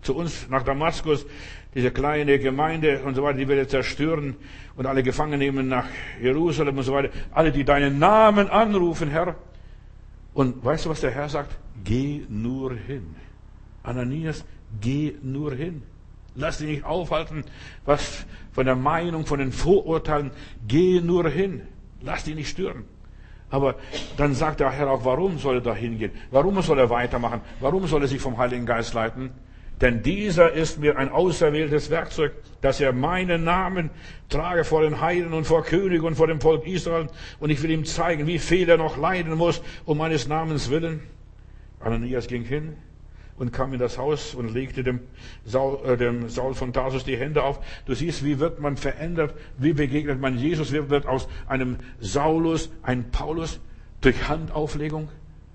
zu uns, nach Damaskus, diese kleine Gemeinde und so weiter, die wir jetzt zerstören und alle gefangen nehmen nach Jerusalem und so weiter. Alle, die deinen Namen anrufen, Herr. Und weißt du, was der Herr sagt? Geh nur hin. Ananias, geh nur hin. Lass dich nicht aufhalten, was von der Meinung, von den Vorurteilen. Geh nur hin. Lass dich nicht stören. Aber dann sagt der Herr auch, warum soll er da hingehen? Warum soll er weitermachen? Warum soll er sich vom Heiligen Geist leiten? Denn dieser ist mir ein auserwähltes Werkzeug, dass er meinen Namen trage vor den Heiden und vor König und vor dem Volk Israel. Und ich will ihm zeigen, wie viel er noch leiden muss um meines Namens willen. Ananias ging hin und kam in das Haus und legte dem Saul, äh, dem Saul von Tarsus die Hände auf. Du siehst, wie wird man verändert, wie begegnet man Jesus, wie wird aus einem Saulus ein Paulus durch Handauflegung.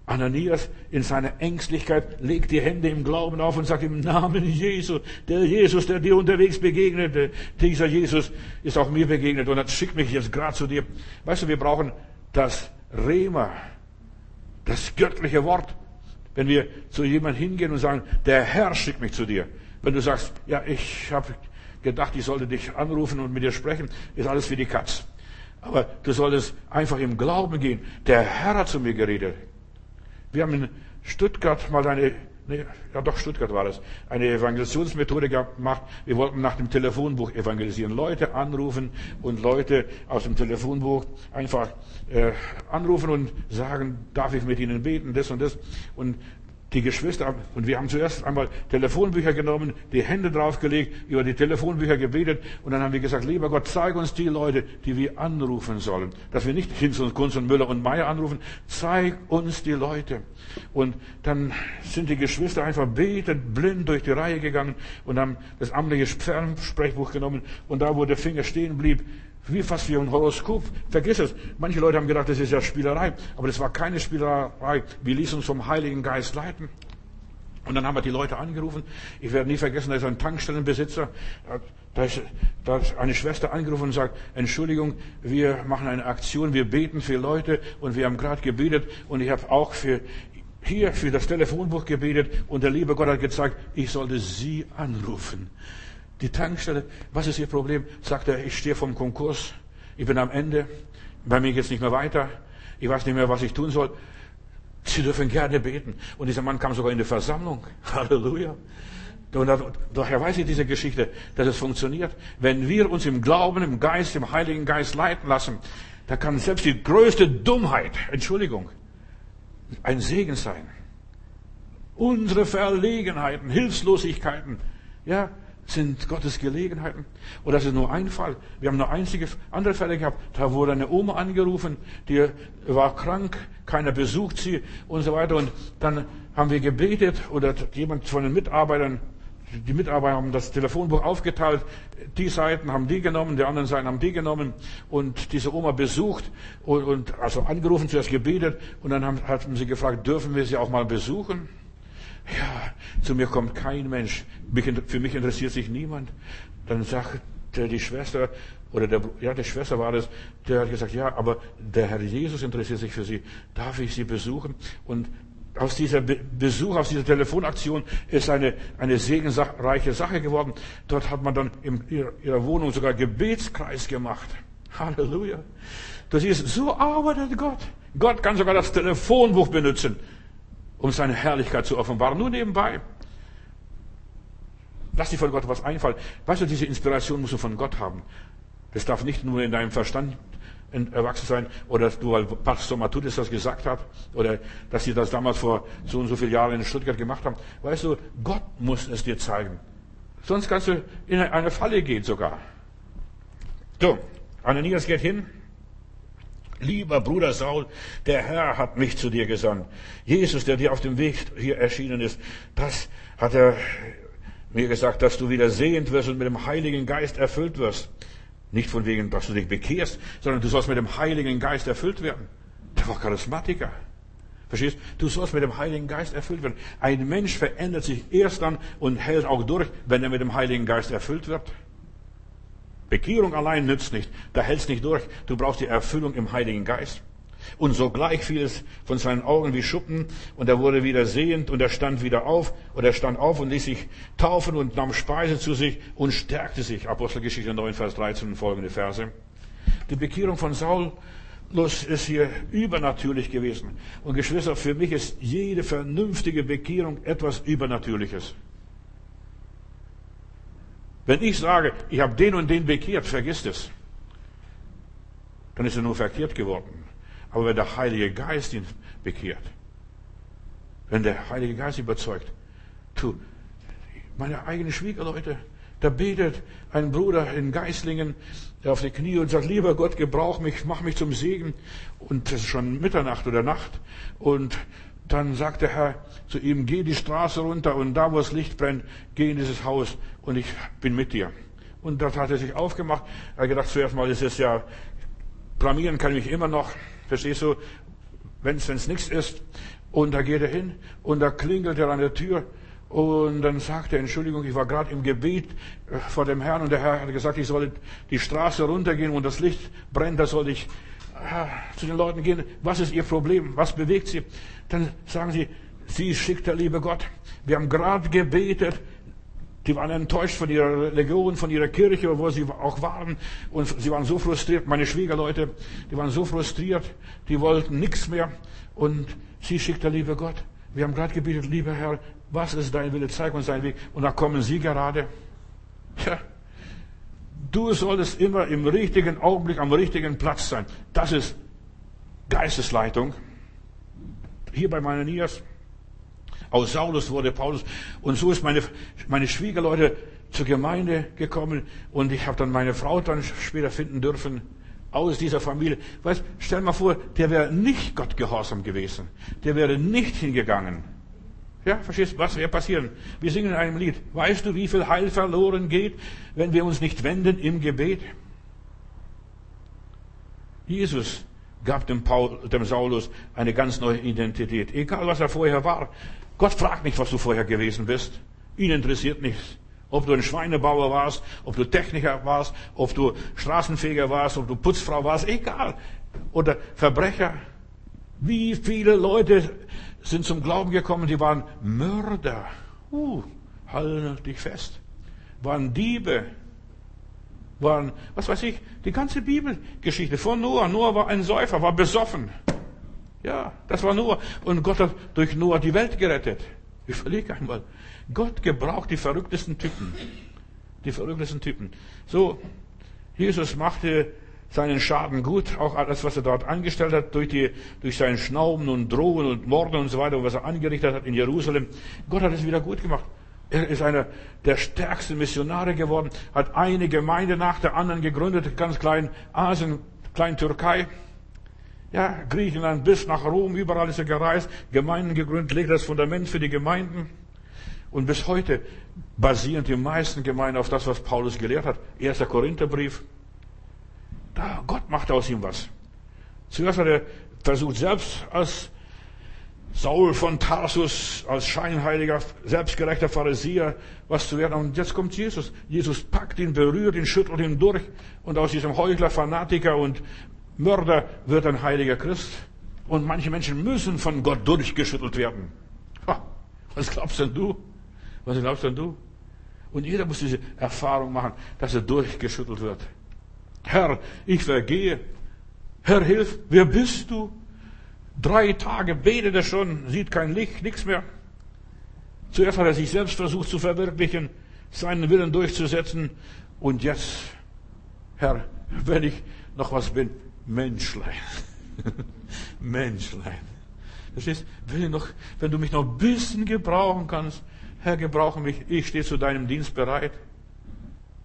Ananias in seiner Ängstlichkeit legt die Hände im Glauben auf und sagt im Namen Jesu, der Jesus, der dir unterwegs begegnete, dieser Jesus ist auch mir begegnet und hat schickt mich jetzt gerade zu dir. Weißt du, wir brauchen das Rema, das göttliche Wort. Wenn wir zu jemandem hingehen und sagen, der Herr schickt mich zu dir. Wenn du sagst, ja, ich habe gedacht, ich sollte dich anrufen und mit dir sprechen, ist alles wie die Katz. Aber du solltest einfach im Glauben gehen. Der Herr hat zu mir geredet. Wir haben in Stuttgart mal eine, nee, ja doch Stuttgart war das, eine Evangelisationsmethode gemacht. Wir wollten nach dem Telefonbuch evangelisieren. Leute anrufen und Leute aus dem Telefonbuch einfach äh, anrufen und sagen, darf ich mit ihnen beten, das und das. Und die Geschwister, und wir haben zuerst einmal Telefonbücher genommen, die Hände draufgelegt, über die Telefonbücher gebetet, und dann haben wir gesagt, lieber Gott, zeig uns die Leute, die wir anrufen sollen. Dass wir nicht Hinz und Kunz und Müller und Meier anrufen, zeig uns die Leute. Und dann sind die Geschwister einfach betend, blind durch die Reihe gegangen und haben das amtliche Sprechbuch genommen, und da, wo der Finger stehen blieb, wie fast wie ein Horoskop. Vergiss es. Manche Leute haben gedacht, das ist ja Spielerei. Aber das war keine Spielerei. Wir ließen uns vom Heiligen Geist leiten. Und dann haben wir die Leute angerufen. Ich werde nie vergessen, da ist ein Tankstellenbesitzer. Da ist, da ist eine Schwester angerufen und sagt, Entschuldigung, wir machen eine Aktion, wir beten für Leute und wir haben gerade gebetet und ich habe auch für hier für das Telefonbuch gebetet und der liebe Gott hat gezeigt, ich sollte Sie anrufen. Die Tankstelle, was ist Ihr Problem? Sagt er, ich stehe vom Konkurs, ich bin am Ende, bei mir geht es nicht mehr weiter, ich weiß nicht mehr, was ich tun soll. Sie dürfen gerne beten. Und dieser Mann kam sogar in die Versammlung. Halleluja. Und daher weiß ich diese Geschichte, dass es funktioniert. Wenn wir uns im Glauben, im Geist, im Heiligen Geist leiten lassen, da kann selbst die größte Dummheit, Entschuldigung, ein Segen sein. Unsere Verlegenheiten, Hilflosigkeiten, ja, sind Gottes Gelegenheiten. Oder das ist nur ein Fall. Wir haben nur einzige andere Fälle gehabt. Da wurde eine Oma angerufen, die war krank, keiner besucht sie und so weiter. Und dann haben wir gebetet oder jemand von den Mitarbeitern, die Mitarbeiter haben das Telefonbuch aufgeteilt. Die Seiten haben die genommen, die anderen Seiten haben die genommen und diese Oma besucht und, und also angerufen, zuerst gebetet und dann haben, haben sie gefragt, dürfen wir sie auch mal besuchen? Ja, zu mir kommt kein Mensch. Für mich interessiert sich niemand. Dann sagt die Schwester, oder der, ja, die Schwester war das, der hat gesagt, ja, aber der Herr Jesus interessiert sich für Sie. Darf ich Sie besuchen? Und aus dieser Besuch, aus dieser Telefonaktion ist eine, eine segensreiche Sache geworden. Dort hat man dann in ihrer Wohnung sogar Gebetskreis gemacht. Halleluja. Du siehst, so arbeitet Gott. Gott kann sogar das Telefonbuch benutzen, um seine Herrlichkeit zu offenbaren. Nur nebenbei. Lass dir von Gott was einfallen. Weißt du, diese Inspiration musst du von Gott haben. Das darf nicht nur in deinem Verstand erwachsen sein oder du, weil Pastor Matudis das gesagt hat oder dass sie das damals vor so und so vielen Jahren in Stuttgart gemacht haben. Weißt du, Gott muss es dir zeigen. Sonst kannst du in eine Falle gehen sogar. So, Ananias geht hin. Lieber Bruder Saul, der Herr hat mich zu dir gesandt. Jesus, der dir auf dem Weg hier erschienen ist, das hat er mir gesagt, dass du wieder sehend wirst und mit dem Heiligen Geist erfüllt wirst. Nicht von wegen, dass du dich bekehrst, sondern du sollst mit dem Heiligen Geist erfüllt werden. Der war Charismatiker. Verstehst? Du sollst mit dem Heiligen Geist erfüllt werden. Ein Mensch verändert sich erst dann und hält auch durch, wenn er mit dem Heiligen Geist erfüllt wird. Bekehrung allein nützt nicht. Da hältst nicht durch. Du brauchst die Erfüllung im Heiligen Geist. Und sogleich fiel es von seinen Augen wie Schuppen und er wurde wieder sehend und er stand wieder auf oder er stand auf und ließ sich taufen und nahm Speise zu sich und stärkte sich. Apostelgeschichte 9, Vers 13 und folgende Verse. Die Bekehrung von Saulus ist hier übernatürlich gewesen. Und Geschwister, für mich ist jede vernünftige Bekehrung etwas Übernatürliches. Wenn ich sage, ich habe den und den bekehrt, vergisst es. Dann ist er nur verkehrt geworden. Aber wenn der Heilige Geist ihn bekehrt, wenn der Heilige Geist überzeugt, tu, meine eigenen Schwiegerleute, da betet ein Bruder in Geislingen auf die Knie und sagt, lieber Gott, gebrauch mich, mach mich zum Segen. Und es ist schon Mitternacht oder Nacht. Und dann sagt der Herr zu ihm, geh die Straße runter und da, wo das Licht brennt, geh in dieses Haus und ich bin mit dir. Und dort hat er sich aufgemacht. Er hat gedacht, zuerst mal ist es ja, blamieren kann ich mich immer noch. Verstehst du? Wenn es nichts ist. Und da geht er hin und da klingelt er an der Tür und dann sagt er, Entschuldigung, ich war gerade im Gebet äh, vor dem Herrn und der Herr hat gesagt, ich soll die Straße runtergehen und das Licht brennt, da soll ich zu den Leuten gehen. Was ist ihr Problem? Was bewegt sie? Dann sagen sie, sie schickt der liebe Gott. Wir haben gerade gebetet, die waren enttäuscht von ihrer Legion, von ihrer Kirche, wo sie auch waren. Und sie waren so frustriert. Meine Schwiegerleute, die waren so frustriert. Die wollten nichts mehr. Und sie schickt der liebe Gott. Wir haben gerade gebetet, lieber Herr, was ist dein Wille? Zeig uns deinen Weg. Und da kommen sie gerade. Tja, du solltest immer im richtigen Augenblick am richtigen Platz sein. Das ist Geistesleitung. Hier bei meinen Nias. Aus Saulus wurde Paulus. Und so ist meine, meine Schwiegerleute zur Gemeinde gekommen und ich habe dann meine Frau dann später finden dürfen aus dieser Familie. Weißt, stell mal vor, der wäre nicht Gott gehorsam gewesen. Der wäre nicht hingegangen. Ja, verstehst was wäre passieren? Wir singen in einem Lied. Weißt du, wie viel Heil verloren geht, wenn wir uns nicht wenden im Gebet? Jesus gab dem, Paul, dem Saulus eine ganz neue Identität. Egal, was er vorher war. Gott fragt nicht, was du vorher gewesen bist. Ihn interessiert nichts. Ob du ein Schweinebauer warst, ob du Techniker warst, ob du Straßenfeger warst, ob du Putzfrau warst, egal. Oder Verbrecher. Wie viele Leute sind zum Glauben gekommen, die waren Mörder. Uh, halt dich fest. Waren Diebe. Waren, was weiß ich, die ganze Bibelgeschichte von Noah. Noah war ein Säufer, war besoffen. Ja, das war Noah. Und Gott hat durch Noah die Welt gerettet. Überleg einmal. Gott gebraucht die verrücktesten Typen. Die verrücktesten Typen. So, Jesus machte seinen Schaden gut, auch alles, was er dort angestellt hat, durch, die, durch sein Schnauben und Drohen und Morden und so weiter, was er angerichtet hat in Jerusalem. Gott hat es wieder gut gemacht. Er ist einer der stärksten Missionare geworden, hat eine Gemeinde nach der anderen gegründet, ganz klein Asien, klein Türkei. Ja, Griechenland bis nach Rom, überall ist er gereist, Gemeinden gegründet, legt das Fundament für die Gemeinden. Und bis heute basieren die meisten Gemeinden auf das, was Paulus gelehrt hat. Erster Korintherbrief. Da, Gott macht aus ihm was. Zuerst hat er versucht, selbst als Saul von Tarsus, als scheinheiliger, selbstgerechter Pharisäer, was zu werden. Und jetzt kommt Jesus. Jesus packt ihn, berührt ihn, schüttelt ihn durch. Und aus diesem Heuchler, Fanatiker und Mörder wird ein heiliger Christ. Und manche Menschen müssen von Gott durchgeschüttelt werden. Was glaubst denn du? Was glaubst denn du? Und jeder muss diese Erfahrung machen, dass er durchgeschüttelt wird. Herr, ich vergehe. Herr, hilf. Wer bist du? Drei Tage betet er schon, sieht kein Licht, nichts mehr. Zuerst hat er sich selbst versucht zu verwirklichen, seinen Willen durchzusetzen. Und jetzt, Herr, wenn ich noch was bin, Menschlein. Menschlein. Ist, wenn, noch, wenn du mich noch ein bisschen gebrauchen kannst, Herr, gebrauche mich, ich stehe zu deinem Dienst bereit.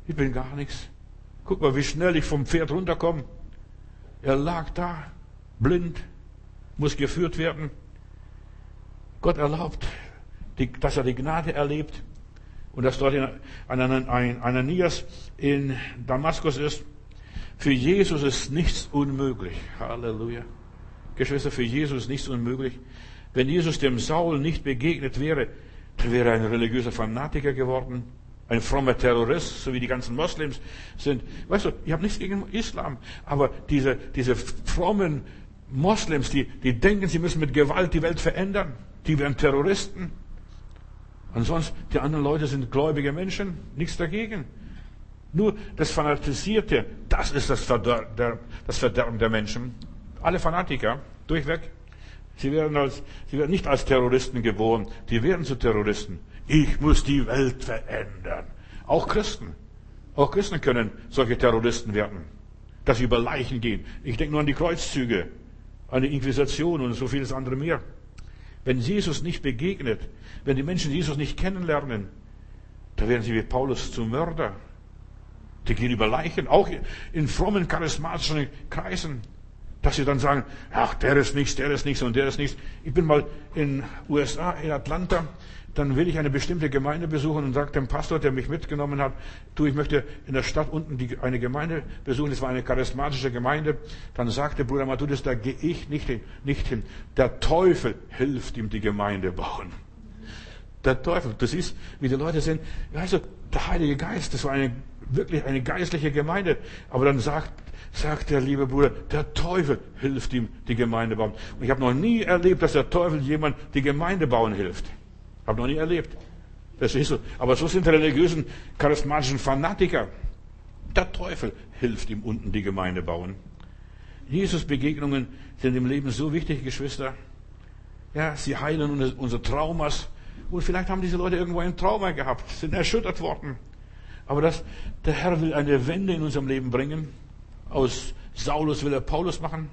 Ich bin gar nichts. Guck mal, wie schnell ich vom Pferd runterkomme. Er lag da, blind, muss geführt werden. Gott erlaubt, dass er die Gnade erlebt und dass dort ein Ananias in Damaskus ist. Für Jesus ist nichts unmöglich. Halleluja. Geschwister, für Jesus ist nichts unmöglich. Wenn Jesus dem Saul nicht begegnet wäre, wäre er ein religiöser Fanatiker geworden, ein frommer Terrorist, so wie die ganzen Moslems sind. Weißt du, ich habe nichts gegen Islam, aber diese, diese frommen Moslems, die, die denken, sie müssen mit Gewalt die Welt verändern, die werden Terroristen. Ansonsten, die anderen Leute sind gläubige Menschen, nichts dagegen. Nur das Fanatisierte, das ist das Verderben, das Verderben der Menschen. Alle Fanatiker, durchweg. Sie werden, als, sie werden nicht als Terroristen geboren, die werden zu Terroristen. Ich muss die Welt verändern. Auch Christen. Auch Christen können solche Terroristen werden. Dass sie über Leichen gehen. Ich denke nur an die Kreuzzüge, an die Inquisition und so vieles andere mehr. Wenn Jesus nicht begegnet, wenn die Menschen Jesus nicht kennenlernen, dann werden sie wie Paulus zu Mörder. Die gehen über Leichen, auch in frommen, charismatischen Kreisen, dass sie dann sagen, ach, der ist nichts, der ist nichts und der ist nichts. Ich bin mal in USA, in Atlanta, dann will ich eine bestimmte Gemeinde besuchen und sage dem Pastor, der mich mitgenommen hat, du, ich möchte in der Stadt unten die, eine Gemeinde besuchen, das war eine charismatische Gemeinde. Dann sagte Bruder Matthäus, da gehe ich nicht hin, nicht hin. Der Teufel hilft ihm die Gemeinde bauen. Der Teufel, du siehst, wie die Leute sind. Du, der Heilige Geist, das war eine, wirklich eine geistliche Gemeinde. Aber dann sagt, sagt der liebe Bruder, der Teufel hilft ihm die Gemeinde bauen. Und ich habe noch nie erlebt, dass der Teufel jemand die Gemeinde bauen hilft. Habe noch nie erlebt. Ist so. Aber so sind religiösen, charismatischen Fanatiker. Der Teufel hilft ihm unten die Gemeinde bauen. Jesus-Begegnungen sind im Leben so wichtig, Geschwister. Ja, sie heilen unsere Traumas. Und vielleicht haben diese Leute irgendwo ein Trauma gehabt, sind erschüttert worden. Aber das, der Herr will eine Wende in unserem Leben bringen. Aus Saulus will er Paulus machen.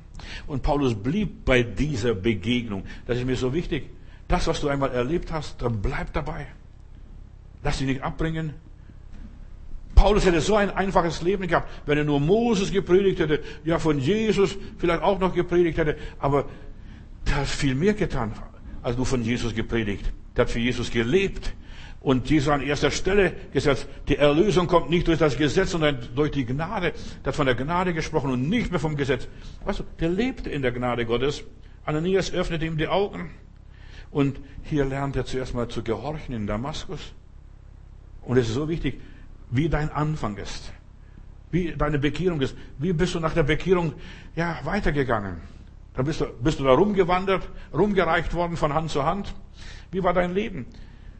Und Paulus blieb bei dieser Begegnung. Das ist mir so wichtig. Das, was du einmal erlebt hast, dann bleib dabei. Lass dich nicht abbringen. Paulus hätte so ein einfaches Leben gehabt, wenn er nur Moses gepredigt hätte, ja von Jesus vielleicht auch noch gepredigt hätte, aber der hat viel mehr getan, als nur von Jesus gepredigt. Der hat für Jesus gelebt und Jesus an erster Stelle gesetzt. Die Erlösung kommt nicht durch das Gesetz, sondern durch die Gnade. Der hat von der Gnade gesprochen und nicht mehr vom Gesetz. Weißt du, der lebte in der Gnade Gottes. Ananias öffnete ihm die Augen. Und hier lernt er zuerst mal zu gehorchen in Damaskus. Und es ist so wichtig, wie dein Anfang ist. Wie deine Bekehrung ist. Wie bist du nach der Bekehrung, ja, weitergegangen? Da bist du, bist du da rumgewandert, rumgereicht worden von Hand zu Hand. Wie war dein Leben?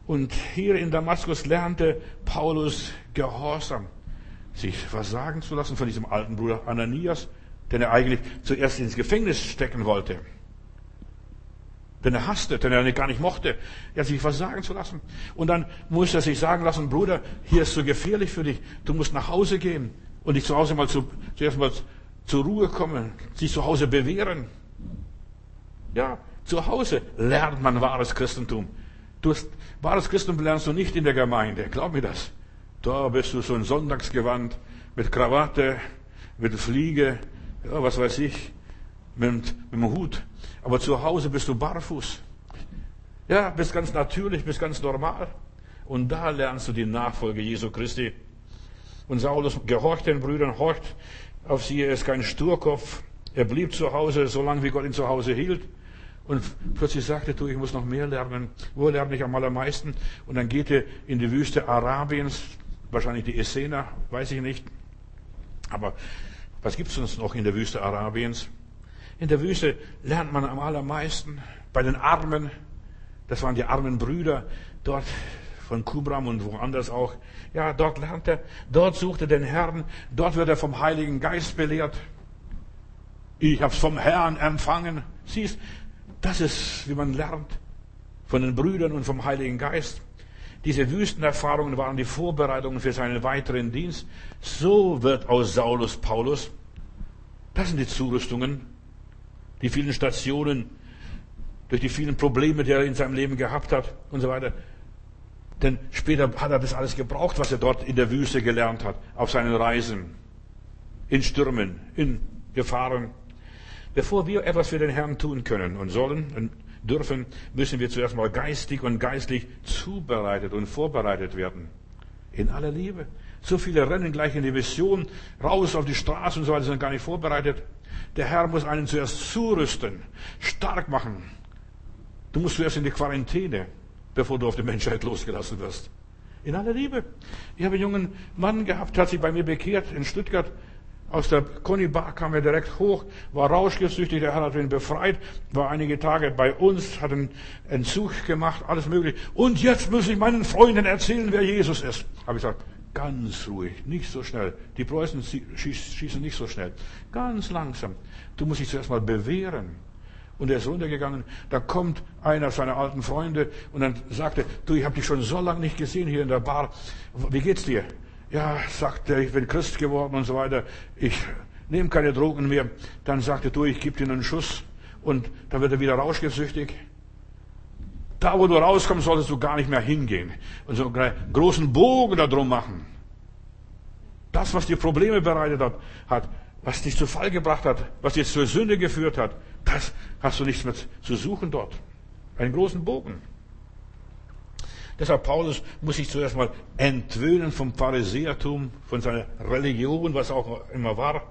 Und hier in Damaskus lernte Paulus Gehorsam, sich versagen zu lassen von diesem alten Bruder Ananias, den er eigentlich zuerst ins Gefängnis stecken wollte den er hasste, den er gar nicht mochte, ja, sich versagen zu lassen. Und dann musste er sich sagen lassen, Bruder, hier ist so gefährlich für dich, du musst nach Hause gehen und dich zu Hause mal zu, zuerst mal zur Ruhe kommen, sich zu Hause bewähren. Ja, zu Hause lernt man wahres Christentum. Du hast, wahres Christentum lernst du nicht in der Gemeinde, glaub mir das. Da bist du so ein Sonntagsgewand mit Krawatte, mit Fliege, ja, was weiß ich, mit, mit dem Hut. Aber zu Hause bist du barfuß. Ja, bist ganz natürlich, bist ganz normal. Und da lernst du die Nachfolge Jesu Christi. Und Saulus gehorcht den Brüdern, horcht auf sie, er ist kein Sturkopf. Er blieb zu Hause, so lange wie Gott ihn zu Hause hielt. Und plötzlich sagte, du, ich muss noch mehr lernen. Wo lerne ich am allermeisten? Und dann geht er in die Wüste Arabiens, wahrscheinlich die Essena, weiß ich nicht. Aber was gibt es uns noch in der Wüste Arabiens? In der Wüste lernt man am allermeisten. Bei den Armen, das waren die armen Brüder dort von Kubram und woanders auch. Ja, dort lernt er, dort sucht er den Herrn, dort wird er vom Heiligen Geist belehrt. Ich hab's vom Herrn empfangen. Siehst, das ist, wie man lernt von den Brüdern und vom Heiligen Geist. Diese Wüstenerfahrungen waren die Vorbereitungen für seinen weiteren Dienst. So wird aus Saulus Paulus. Das sind die Zurüstungen, die vielen Stationen, durch die vielen Probleme, die er in seinem Leben gehabt hat und so weiter. Denn später hat er das alles gebraucht, was er dort in der Wüste gelernt hat, auf seinen Reisen, in Stürmen, in Gefahren. Bevor wir etwas für den Herrn tun können und sollen und dürfen, müssen wir zuerst mal geistig und geistlich zubereitet und vorbereitet werden. In aller Liebe. So viele rennen gleich in die Mission, raus auf die Straße und so weiter, sind gar nicht vorbereitet. Der Herr muss einen zuerst zurüsten, stark machen. Du musst zuerst in die Quarantäne, bevor du auf die Menschheit losgelassen wirst. In aller Liebe. Ich habe einen jungen Mann gehabt, hat sich bei mir bekehrt in Stuttgart. Aus der Conny Bar kam er direkt hoch, war rauschgesüchtig, der Herr hat ihn befreit, war einige Tage bei uns, hat einen Entzug gemacht, alles mögliche. Und jetzt muss ich meinen Freunden erzählen, wer Jesus ist. Habe ich gesagt, ganz ruhig, nicht so schnell. Die Preußen schießen nicht so schnell. Ganz langsam. Du musst dich zuerst mal bewähren. Und er ist runtergegangen. Da kommt einer seiner alten Freunde und dann sagte, du, ich habe dich schon so lange nicht gesehen hier in der Bar. Wie geht's dir? ja, sagte, ich bin Christ geworden und so weiter, ich nehme keine Drogen mehr. Dann sagte, du, ich gebe dir einen Schuss und dann wird er wieder rauschgesüchtig. Da, wo du rauskommst, solltest du gar nicht mehr hingehen und so einen großen Bogen darum machen. Das, was dir Probleme bereitet hat, was dich zu Fall gebracht hat, was dich zur Sünde geführt hat, das hast du nichts mehr zu suchen dort. Einen großen Bogen. Deshalb Paulus muss sich zuerst mal entwöhnen vom Pharisäertum, von seiner Religion, was auch immer war,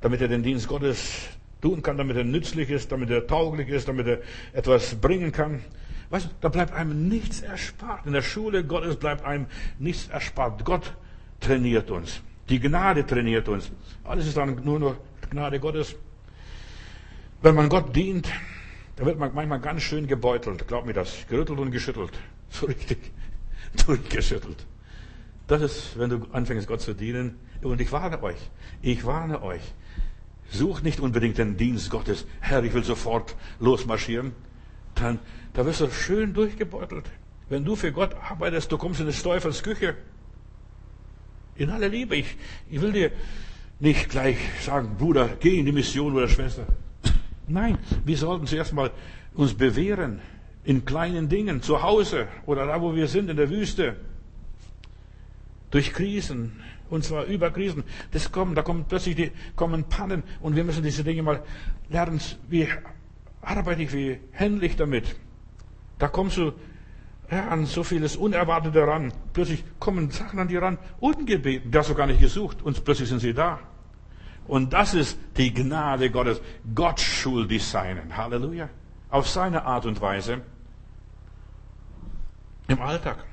damit er den Dienst Gottes tun kann, damit er nützlich ist, damit er tauglich ist, damit er etwas bringen kann. Weißt du, da bleibt einem nichts erspart. In der Schule Gottes bleibt einem nichts erspart. Gott trainiert uns. Die Gnade trainiert uns. Alles ist dann nur noch Gnade Gottes. Wenn man Gott dient, da wird man manchmal ganz schön gebeutelt. Glaub mir das. Gerüttelt und geschüttelt. So richtig durchgeschüttelt. Das ist, wenn du anfängst, Gott zu dienen. Und ich warne euch. Ich warne euch. Such nicht unbedingt den Dienst Gottes. Herr, ich will sofort losmarschieren. Dann, da wirst du schön durchgebeutelt. Wenn du für Gott arbeitest, du kommst in des Teufels Küche. In aller Liebe. Ich, ich will dir nicht gleich sagen, Bruder, geh in die Mission oder Schwester. Nein, wir sollten zuerst mal uns bewähren in kleinen Dingen, zu Hause oder da, wo wir sind, in der Wüste, durch Krisen, und zwar über Krisen. Das kommen, da kommen plötzlich die, kommen Pannen und wir müssen diese Dinge mal lernen, wie arbeite ich, wie handle ich damit. Da kommst du ja, an so vieles Unerwartete ran. Plötzlich kommen Sachen an die ran, ungebeten, das hast du gar nicht gesucht, und plötzlich sind sie da. Und das ist die Gnade Gottes. Gott schuldig seinen. Halleluja. Auf seine Art und Weise im Alltag.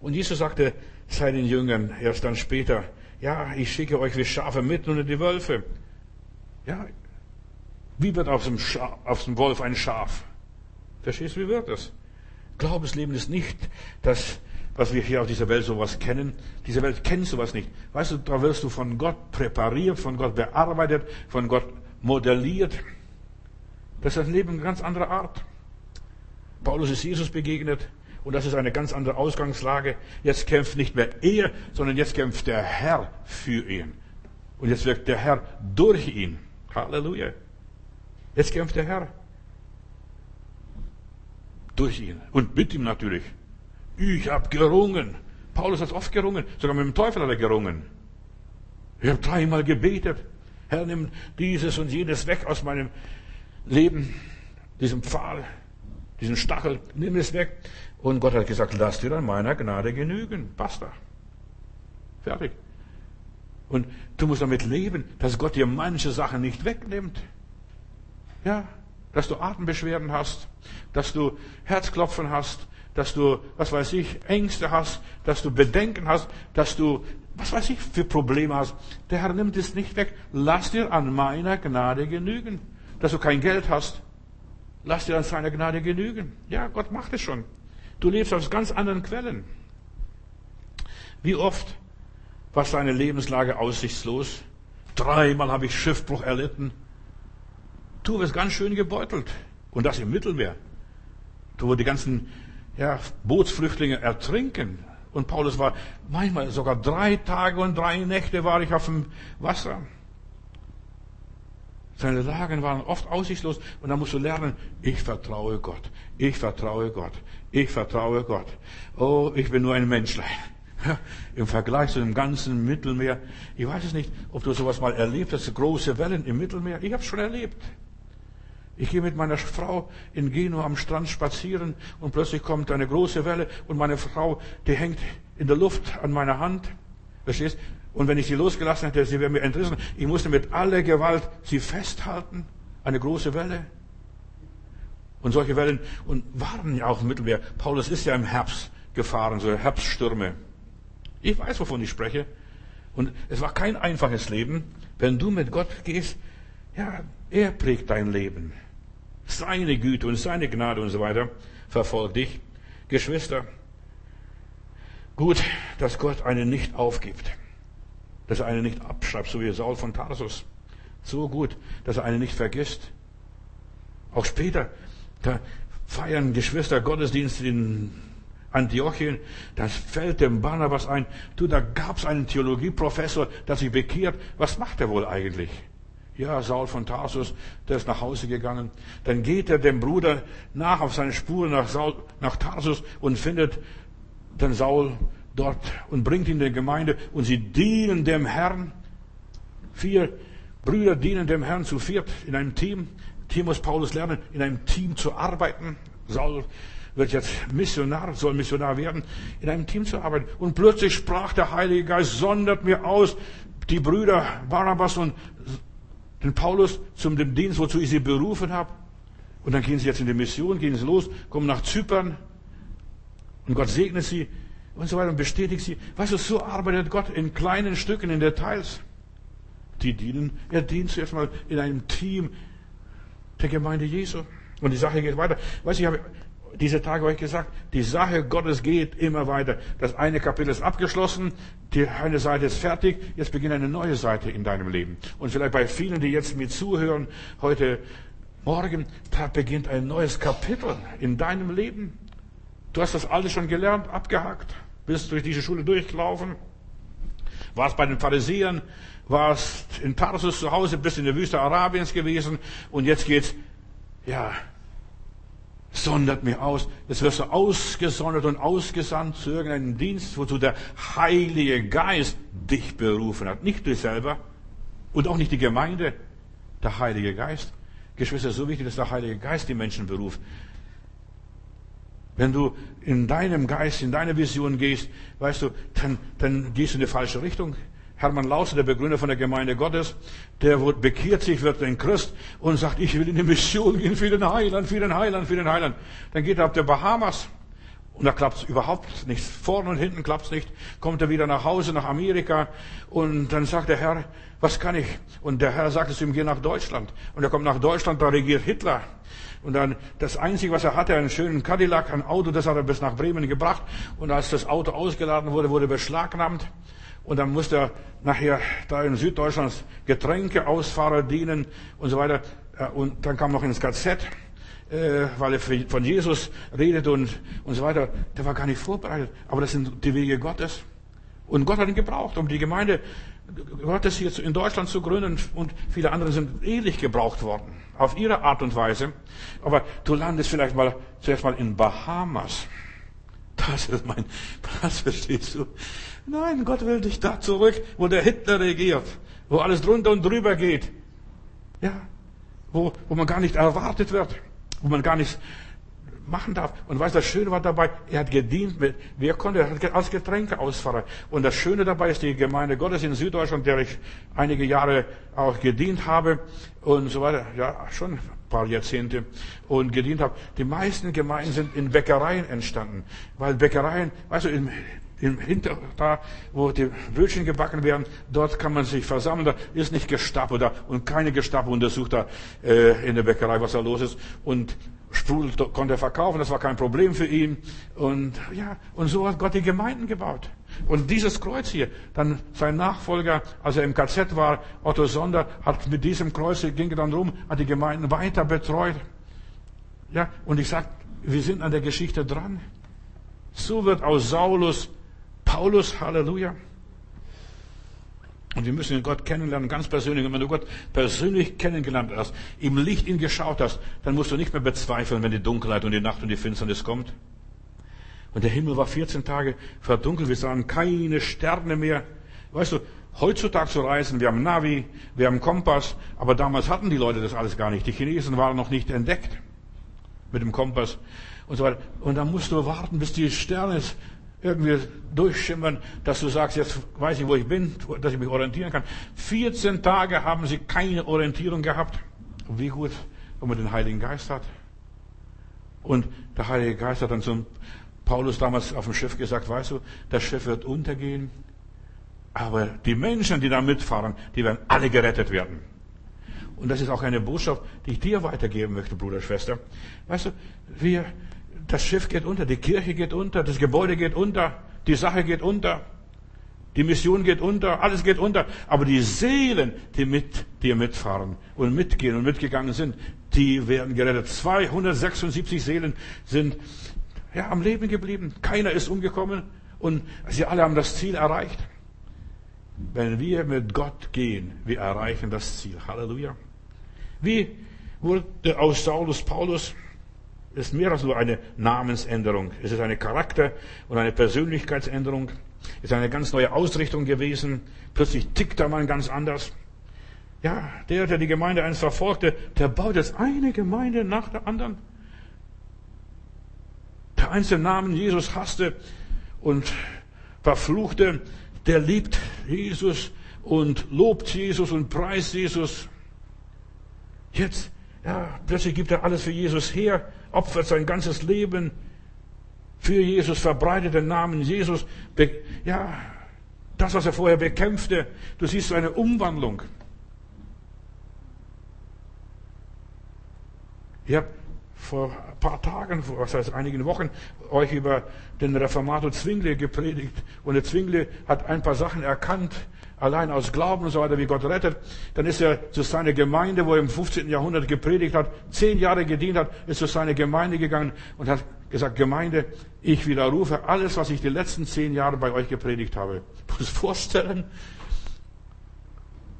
Und Jesus sagte seinen Jüngern erst dann später, ja, ich schicke euch wie Schafe mit unter die Wölfe. Ja, wie wird aus dem, Schaf, aus dem Wolf ein Schaf? Verstehst du, wie wird das? Glaubensleben ist nicht das, was wir hier auf dieser Welt sowas kennen. Diese Welt kennt sowas nicht. Weißt du, da wirst du von Gott präpariert, von Gott bearbeitet, von Gott modelliert. Das ist ein Leben ganz anderer Art. Paulus ist Jesus begegnet. Und das ist eine ganz andere Ausgangslage. Jetzt kämpft nicht mehr er, sondern jetzt kämpft der Herr für ihn. Und jetzt wirkt der Herr durch ihn. Halleluja. Jetzt kämpft der Herr. Durch ihn. Und mit ihm natürlich. Ich habe gerungen. Paulus hat oft gerungen. Sogar mit dem Teufel hat er gerungen. Ich habe dreimal gebetet. Herr, nimm dieses und jenes weg aus meinem Leben. Diesem Pfahl, diesen Stachel, nimm es weg. Und Gott hat gesagt, lass dir an meiner Gnade genügen. Basta. Fertig. Und du musst damit leben, dass Gott dir manche Sachen nicht wegnimmt. Ja, dass du Atembeschwerden hast, dass du Herzklopfen hast, dass du, was weiß ich, Ängste hast, dass du Bedenken hast, dass du, was weiß ich, für Probleme hast. Der Herr nimmt es nicht weg. Lass dir an meiner Gnade genügen. dass du kein Geld hast. Lass dir an seiner Gnade genügen. Ja, Gott macht es schon. Du lebst aus ganz anderen Quellen. Wie oft war seine Lebenslage aussichtslos? Dreimal habe ich Schiffbruch erlitten. Du wirst ganz schön gebeutelt. Und das im Mittelmeer. Du, wo die ganzen ja, Bootsflüchtlinge ertrinken. Und Paulus war manchmal sogar drei Tage und drei Nächte war ich auf dem Wasser. Seine Lagen waren oft aussichtslos und da musst du lernen, ich vertraue Gott, ich vertraue Gott, ich vertraue Gott. Oh, ich bin nur ein Menschlein. Im Vergleich zu dem ganzen Mittelmeer. Ich weiß es nicht, ob du sowas mal erlebt hast, große Wellen im Mittelmeer. Ich habe es schon erlebt. Ich gehe mit meiner Frau in Genua am Strand spazieren und plötzlich kommt eine große Welle und meine Frau, die hängt in der Luft an meiner Hand. Verstehst? Und wenn ich sie losgelassen hätte, sie wäre mir entrissen. Ich musste mit aller Gewalt sie festhalten. Eine große Welle. Und solche Wellen und waren ja auch im Mittelmeer. Paulus ist ja im Herbst gefahren, so Herbststürme. Ich weiß, wovon ich spreche. Und es war kein einfaches Leben. Wenn du mit Gott gehst, ja, er prägt dein Leben. Seine Güte und seine Gnade und so weiter verfolgt dich. Geschwister, gut, dass Gott einen nicht aufgibt. Dass er einen nicht abschreibt, so wie Saul von Tarsus. So gut, dass er einen nicht vergisst. Auch später, da feiern Geschwister Gottesdienst in Antiochien, das fällt dem Barnabas ein, du, da gab's einen Theologieprofessor, der sich bekehrt. Was macht er wohl eigentlich? Ja, Saul von Tarsus, der ist nach Hause gegangen. Dann geht er dem Bruder nach auf seine Spuren nach, Saul, nach Tarsus und findet den Saul dort und bringt ihn in die Gemeinde und sie dienen dem Herrn. Vier Brüder dienen dem Herrn zu viert in einem Team. Hier muss Paulus lernen, in einem Team zu arbeiten. Saul wird jetzt Missionar, soll Missionar werden, in einem Team zu arbeiten. Und plötzlich sprach der Heilige Geist, sondert mir aus, die Brüder Barabbas und den Paulus zum dem Dienst, wozu ich sie berufen habe. Und dann gehen sie jetzt in die Mission, gehen sie los, kommen nach Zypern und Gott segnet sie und so weiter und bestätigt sie. Weißt du, so arbeitet Gott in kleinen Stücken, in Details. Die dienen, er dient zuerst mal in einem Team der Gemeinde Jesu. Und die Sache geht weiter. Weißt du, ich habe diese Tage euch gesagt, die Sache Gottes geht immer weiter. Das eine Kapitel ist abgeschlossen, die eine Seite ist fertig, jetzt beginnt eine neue Seite in deinem Leben. Und vielleicht bei vielen, die jetzt mir zuhören, heute Morgen, da beginnt ein neues Kapitel in deinem Leben. Du hast das alles schon gelernt, abgehakt, bist durch diese Schule durchgelaufen, warst bei den Pharisäern, warst in Tarsus zu Hause, bist in der Wüste Arabiens gewesen und jetzt geht's, ja, sondert mich aus. Jetzt wirst du ausgesondert und ausgesandt zu irgendeinem Dienst, wozu der Heilige Geist dich berufen hat. Nicht du selber und auch nicht die Gemeinde, der Heilige Geist. Geschwister, so wichtig, dass der Heilige Geist die Menschen beruft. Wenn du in deinem Geist, in deine Vision gehst, weißt du, dann, dann gehst du in die falsche Richtung. Hermann Lause, der Begründer von der Gemeinde Gottes, der bekehrt sich, wird ein Christ und sagt, ich will in die Mission gehen für den Heiland, für den Heiland, für den Heiland. Dann geht er auf der Bahamas und da klappt's überhaupt nicht. Vorne und hinten klappt's nicht. Kommt er wieder nach Hause, nach Amerika und dann sagt der Herr, was kann ich? Und der Herr sagt es ihm, geh nach Deutschland. Und er kommt nach Deutschland, da regiert Hitler. Und dann das Einzige, was er hatte, einen schönen Cadillac, ein Auto, das hat er bis nach Bremen gebracht. Und als das Auto ausgeladen wurde, wurde beschlagnahmt. Und dann musste er nachher da in Süddeutschland Getränkeausfahrer dienen und so weiter. Äh, und dann kam noch ins KZ, äh, weil er von Jesus redet und, und so weiter. Der war gar nicht vorbereitet. Aber das sind die Wege Gottes. Und Gott hat ihn gebraucht, um die Gemeinde Gottes hier in Deutschland zu gründen. Und viele andere sind ähnlich gebraucht worden. Auf ihre Art und Weise. Aber du landest vielleicht mal zuerst mal in Bahamas. Das ist mein, das verstehst du. Nein, Gott will dich da zurück, wo der Hitler regiert, wo alles drunter und drüber geht. Ja, wo, wo man gar nicht erwartet wird, wo man gar nichts machen darf. Und weißt du, das Schöne war dabei, er hat gedient mit, wer konnte, als Getränkeausfahrer. Und das Schöne dabei ist die Gemeinde Gottes in Süddeutschland, der ich einige Jahre auch gedient habe und so weiter. Ja, schon paar Jahrzehnte und gedient habe. Die meisten Gemeinden sind in Bäckereien entstanden. Weil Bäckereien, weißt du, Im Hinter, da, wo die Brötchen gebacken werden, dort kann man sich versammeln. Da ist nicht Gestapo da und keine Gestapo untersucht da äh, in der Bäckerei, was da los ist. Und Sprudel konnte er verkaufen, das war kein Problem für ihn. Und ja, und so hat Gott die Gemeinden gebaut. Und dieses Kreuz hier, dann sein Nachfolger, als er im KZ war, Otto Sonder, hat mit diesem Kreuz, ging dann rum, hat die Gemeinden weiter betreut. Ja, und ich sag, wir sind an der Geschichte dran. So wird aus Saulus Paulus, Halleluja. Und wir müssen Gott kennenlernen, ganz persönlich. Und wenn du Gott persönlich kennengelernt hast, im Licht ihn geschaut hast, dann musst du nicht mehr bezweifeln, wenn die Dunkelheit und die Nacht und die Finsternis kommt. Und der Himmel war 14 Tage verdunkelt. Wir sahen keine Sterne mehr. Weißt du, heutzutage zu reisen, wir haben Navi, wir haben Kompass, aber damals hatten die Leute das alles gar nicht. Die Chinesen waren noch nicht entdeckt mit dem Kompass und so weiter. Und dann musst du warten, bis die Sterne irgendwie durchschimmern, dass du sagst, jetzt weiß ich, wo ich bin, dass ich mich orientieren kann. 14 Tage haben sie keine Orientierung gehabt. Wie gut, wenn man den Heiligen Geist hat. Und der Heilige Geist hat dann zum Paulus damals auf dem Schiff gesagt, weißt du, das Schiff wird untergehen, aber die Menschen, die da mitfahren, die werden alle gerettet werden. Und das ist auch eine Botschaft, die ich dir weitergeben möchte, Bruder, Schwester. Weißt du, wir, das Schiff geht unter, die Kirche geht unter, das Gebäude geht unter, die Sache geht unter, die Mission geht unter, alles geht unter. Aber die Seelen, die mit dir mitfahren und mitgehen und mitgegangen sind, die werden gerettet. 276 Seelen sind ja, am Leben geblieben. Keiner ist umgekommen und sie alle haben das Ziel erreicht. Wenn wir mit Gott gehen, wir erreichen das Ziel. Halleluja. Wie wurde aus Saulus Paulus? ist mehr als nur eine Namensänderung. Es ist eine Charakter- und eine Persönlichkeitsänderung. Es ist eine ganz neue Ausrichtung gewesen. Plötzlich tickt der Mann ganz anders. Ja, der, der die Gemeinde einst verfolgte, der baut jetzt eine Gemeinde nach der anderen. Der einzelne Namen Jesus hasste und verfluchte, der liebt Jesus und lobt Jesus und preist Jesus. Jetzt, ja, plötzlich gibt er alles für Jesus her opfert sein ganzes Leben für Jesus, verbreitet den Namen Jesus. Ja, das, was er vorher bekämpfte, du siehst eine Umwandlung. Ich habe vor ein paar Tagen, was heißt einigen Wochen, euch über den Reformator Zwingli gepredigt. Und der Zwingli hat ein paar Sachen erkannt, allein aus Glauben und so weiter, wie Gott rettet. Dann ist er zu seiner Gemeinde, wo er im 15. Jahrhundert gepredigt hat, zehn Jahre gedient hat, ist zu seiner Gemeinde gegangen und hat gesagt, Gemeinde, ich widerrufe alles, was ich die letzten zehn Jahre bei euch gepredigt habe. Du musst vorstellen,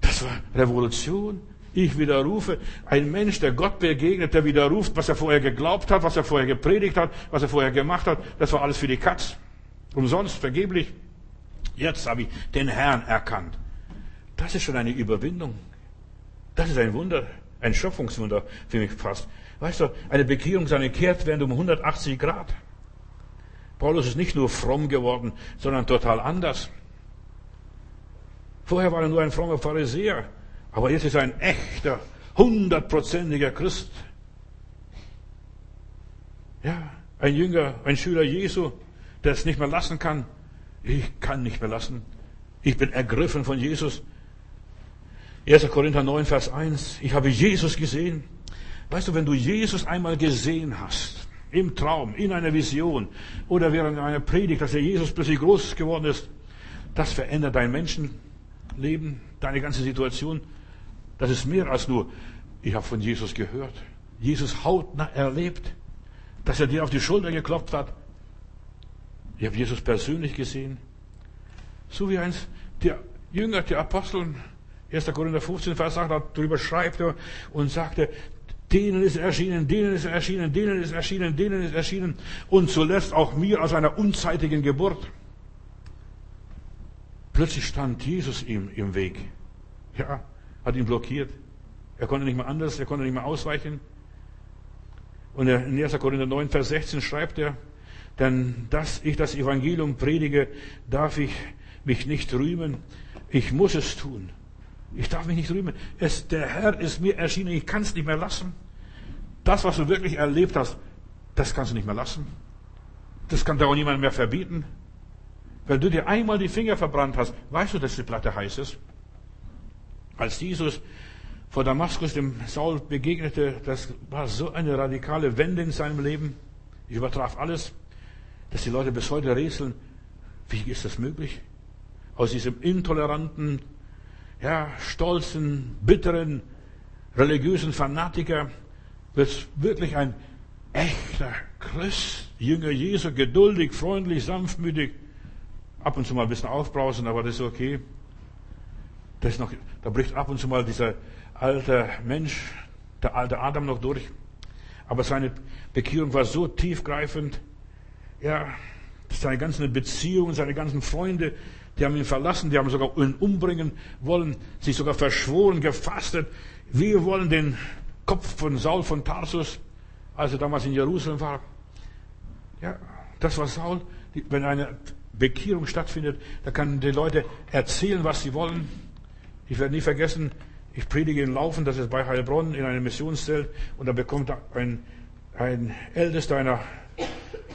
das war Revolution. Ich widerrufe. Ein Mensch, der Gott begegnet, der widerruft, was er vorher geglaubt hat, was er vorher gepredigt hat, was er vorher gemacht hat. Das war alles für die Katz. Umsonst, vergeblich. Jetzt habe ich den Herrn erkannt. Das ist schon eine Überwindung. Das ist ein Wunder, ein Schöpfungswunder für mich fast. Weißt du, eine Bekehrung, seine Kehrtwende um 180 Grad. Paulus ist nicht nur fromm geworden, sondern total anders. Vorher war er nur ein frommer Pharisäer, aber jetzt ist er ein echter, hundertprozentiger Christ. Ja, ein Jünger, ein Schüler Jesu, der es nicht mehr lassen kann, ich kann nicht mehr lassen. Ich bin ergriffen von Jesus. 1. Korinther 9, Vers 1. Ich habe Jesus gesehen. Weißt du, wenn du Jesus einmal gesehen hast, im Traum, in einer Vision oder während einer Predigt, dass der Jesus plötzlich groß geworden ist, das verändert dein Menschenleben, deine ganze Situation. Das ist mehr als nur, ich habe von Jesus gehört. Jesus hautnah erlebt, dass er dir auf die Schulter geklopft hat, ich habe Jesus persönlich gesehen. So wie eins der Jünger, der Apostel, 1. Korinther 15, Vers 8, darüber schreibt und sagte, denen ist erschienen, denen ist erschienen, denen ist erschienen, denen ist erschienen und zuletzt auch mir aus einer unzeitigen Geburt. Plötzlich stand Jesus ihm im Weg. Ja, hat ihn blockiert. Er konnte nicht mehr anders, er konnte nicht mehr ausweichen. Und in 1. Korinther 9, Vers 16 schreibt er, denn dass ich das Evangelium predige, darf ich mich nicht rühmen. Ich muss es tun. Ich darf mich nicht rühmen. Es, der Herr ist mir erschienen. Ich kann es nicht mehr lassen. Das, was du wirklich erlebt hast, das kannst du nicht mehr lassen. Das kann dir auch niemand mehr verbieten. Weil du dir einmal die Finger verbrannt hast, weißt du, dass die Platte heiß ist? Als Jesus vor Damaskus dem Saul begegnete, das war so eine radikale Wende in seinem Leben. Ich übertraf alles, dass die Leute bis heute rätseln, wie ist das möglich? Aus diesem intoleranten, ja, stolzen, bitteren, religiösen Fanatiker wird wirklich ein echter Christ, Jünger Jesu, geduldig, freundlich, sanftmütig, ab und zu mal ein bisschen aufbrausen, aber das ist okay. Das noch, da bricht ab und zu mal dieser alte Mensch, der alte Adam noch durch. Aber seine Bekehrung war so tiefgreifend. Ja, seine ganzen Beziehungen, seine ganzen Freunde, die haben ihn verlassen, die haben sogar ihn umbringen wollen, sich sogar verschworen, gefastet. Wir wollen den Kopf von Saul von Tarsus, als er damals in Jerusalem war. Ja, das war Saul. Wenn eine Bekehrung stattfindet, da können die Leute erzählen, was sie wollen. Ich werde nie vergessen, ich predige in Laufen, das ist bei Heilbronn in einem Missionszelt, und da bekommt ein, ein Ältester einer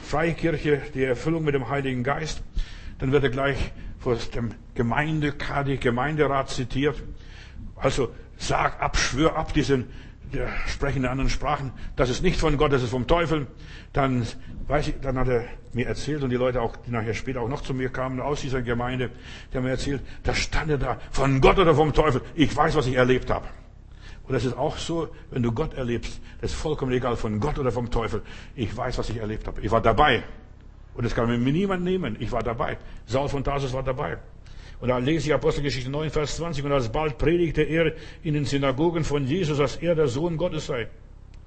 Freikirche die Erfüllung mit dem Heiligen Geist. Dann wird er gleich vor dem Gemeindekadi, Gemeinderat zitiert. Also sag ab, schwör ab diesen sprechen in anderen Sprachen, das ist nicht von Gott, das ist vom Teufel. Dann weiß ich, dann hat er mir erzählt und die Leute auch, die nachher später auch noch zu mir kamen aus dieser Gemeinde, die haben mir erzählt, da stand er da, von Gott oder vom Teufel. Ich weiß, was ich erlebt habe. Und das ist auch so, wenn du Gott erlebst, das ist vollkommen egal, von Gott oder vom Teufel. Ich weiß, was ich erlebt habe. Ich war dabei. Und das kann mir niemand nehmen. Ich war dabei. Saul von Tarsus war dabei. Und da lese ich Apostelgeschichte 9, Vers 20. Und alsbald predigte er in den Synagogen von Jesus, dass er der Sohn Gottes sei.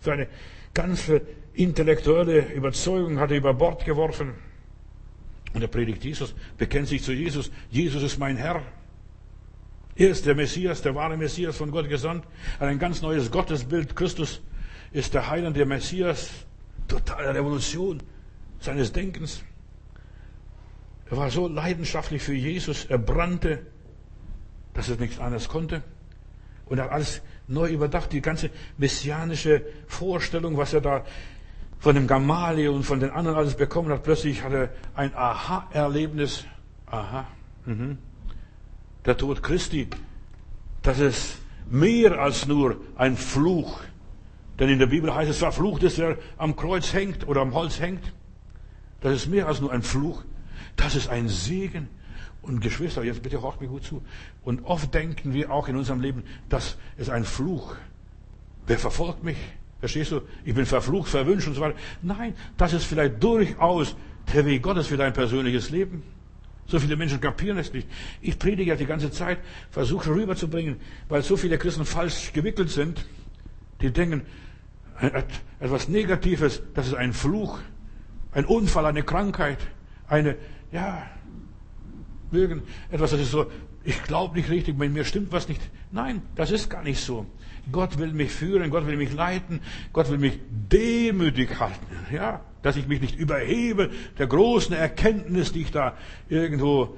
Seine ganze intellektuelle Überzeugung hat er über Bord geworfen. Und er predigt Jesus, bekennt sich zu Jesus. Jesus ist mein Herr. Er ist der Messias, der wahre Messias von Gott gesandt. Ein ganz neues Gottesbild. Christus ist der Heiland, der Messias. Totale Revolution seines Denkens. Er war so leidenschaftlich für Jesus, er brannte, dass er nichts anderes konnte. Und er hat alles neu überdacht, die ganze messianische Vorstellung, was er da von dem Gamaliel und von den anderen alles bekommen hat. Plötzlich hat er ein Aha-Erlebnis. Aha. Mhm. Der Tod Christi, das ist mehr als nur ein Fluch. Denn in der Bibel heißt es, verflucht ist, er am Kreuz hängt oder am Holz hängt. Das ist mehr als nur ein Fluch. Das ist ein Segen. Und Geschwister, jetzt bitte hört mir gut zu. Und oft denken wir auch in unserem Leben, das ist ein Fluch. Wer verfolgt mich? Verstehst du? Ich bin verflucht, verwünscht und so weiter. Nein, das ist vielleicht durchaus der Weg Gottes für dein persönliches Leben. So viele Menschen kapieren es nicht. Ich predige ja die ganze Zeit, versuche rüberzubringen, weil so viele Christen falsch gewickelt sind. Die denken, etwas Negatives, das ist ein Fluch, ein Unfall, eine Krankheit, eine ja, mögen etwas, das ist so, ich glaube nicht richtig, bei mir stimmt was nicht. Nein, das ist gar nicht so. Gott will mich führen, Gott will mich leiten, Gott will mich demütig halten, ja, dass ich mich nicht überhebe der großen Erkenntnis, die ich da irgendwo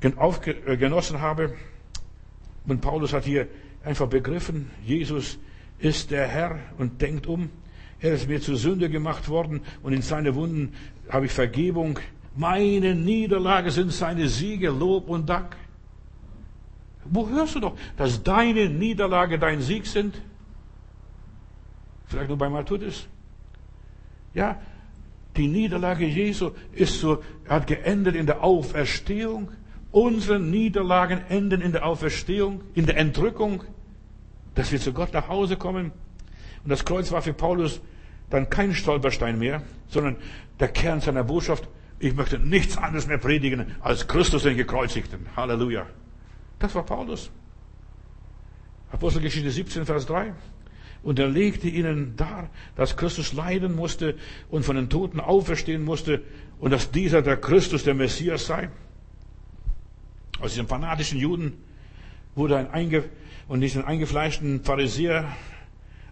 äh, genossen habe. Und Paulus hat hier einfach begriffen, Jesus ist der Herr und denkt um. Er ist mir zur Sünde gemacht worden und in seine Wunden habe ich Vergebung meine Niederlage sind seine Siege, Lob und Dank. Wo hörst du doch, dass deine Niederlage dein Sieg sind? Vielleicht nur bei Matthäus. Ja, die Niederlage Jesu ist so, hat geendet in der Auferstehung. Unsere Niederlagen enden in der Auferstehung, in der Entrückung, dass wir zu Gott nach Hause kommen. Und das Kreuz war für Paulus dann kein Stolperstein mehr, sondern der Kern seiner Botschaft. Ich möchte nichts anderes mehr predigen als Christus den Gekreuzigten. Halleluja. Das war Paulus. Apostelgeschichte 17, Vers 3. Und er legte ihnen dar, dass Christus leiden musste und von den Toten auferstehen musste und dass dieser der Christus, der Messias sei. Aus diesem fanatischen Juden wurde ein einge und diesen eingefleischten Pharisäer,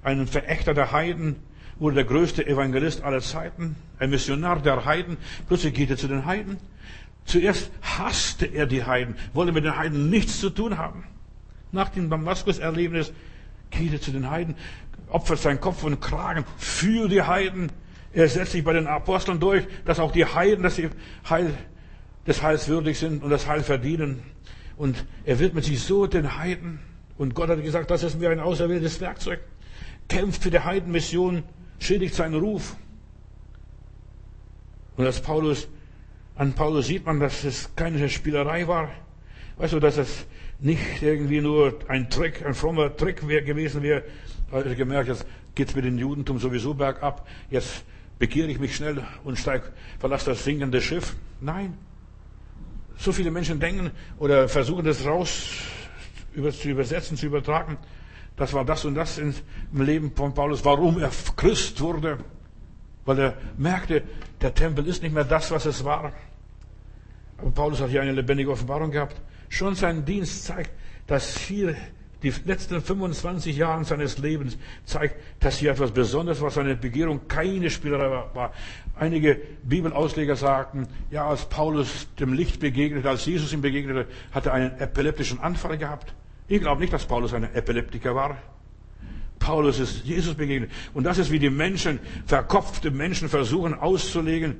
einen Verächter der Heiden, wurde der größte Evangelist aller Zeiten, ein Missionar der Heiden. Plötzlich geht er zu den Heiden. Zuerst hasste er die Heiden, wollte mit den Heiden nichts zu tun haben. Nach dem Damaskus-Erlebnis geht er zu den Heiden, opfert seinen Kopf und Kragen für die Heiden. Er setzt sich bei den Aposteln durch, dass auch die Heiden, dass sie Heil des Heils würdig sind und das Heil verdienen. Und er widmet sich so den Heiden. Und Gott hat gesagt, das ist mir ein auserwähltes Werkzeug. Kämpft für die Heidenmission, schädigt seinen Ruf. Und als Paulus, an Paulus sieht man, dass es keine Spielerei war. Weißt du, dass es nicht irgendwie nur ein Trick, ein frommer Trick wär, gewesen wäre. Da hat er gemerkt, jetzt geht's mit dem Judentum sowieso bergab. Jetzt bekehre ich mich schnell und steig, verlasse das sinkende Schiff. Nein. So viele Menschen denken oder versuchen das raus zu übersetzen, zu übertragen. Das war das und das im Leben von Paulus, warum er Christ wurde. Weil er merkte, der Tempel ist nicht mehr das, was es war. Aber Paulus hat hier eine lebendige Offenbarung gehabt. Schon sein Dienst zeigt, dass hier die letzten 25 Jahre seines Lebens zeigt, dass hier etwas Besonderes war. Seine Begehrung keine Spielerei war. Einige Bibelausleger sagten, ja, als Paulus dem Licht begegnete, als Jesus ihm begegnete, hat er einen epileptischen Anfall gehabt. Ich glaube nicht, dass Paulus ein Epileptiker war. Paulus ist Jesus begegnet. Und das ist wie die Menschen, verkopfte Menschen versuchen auszulegen.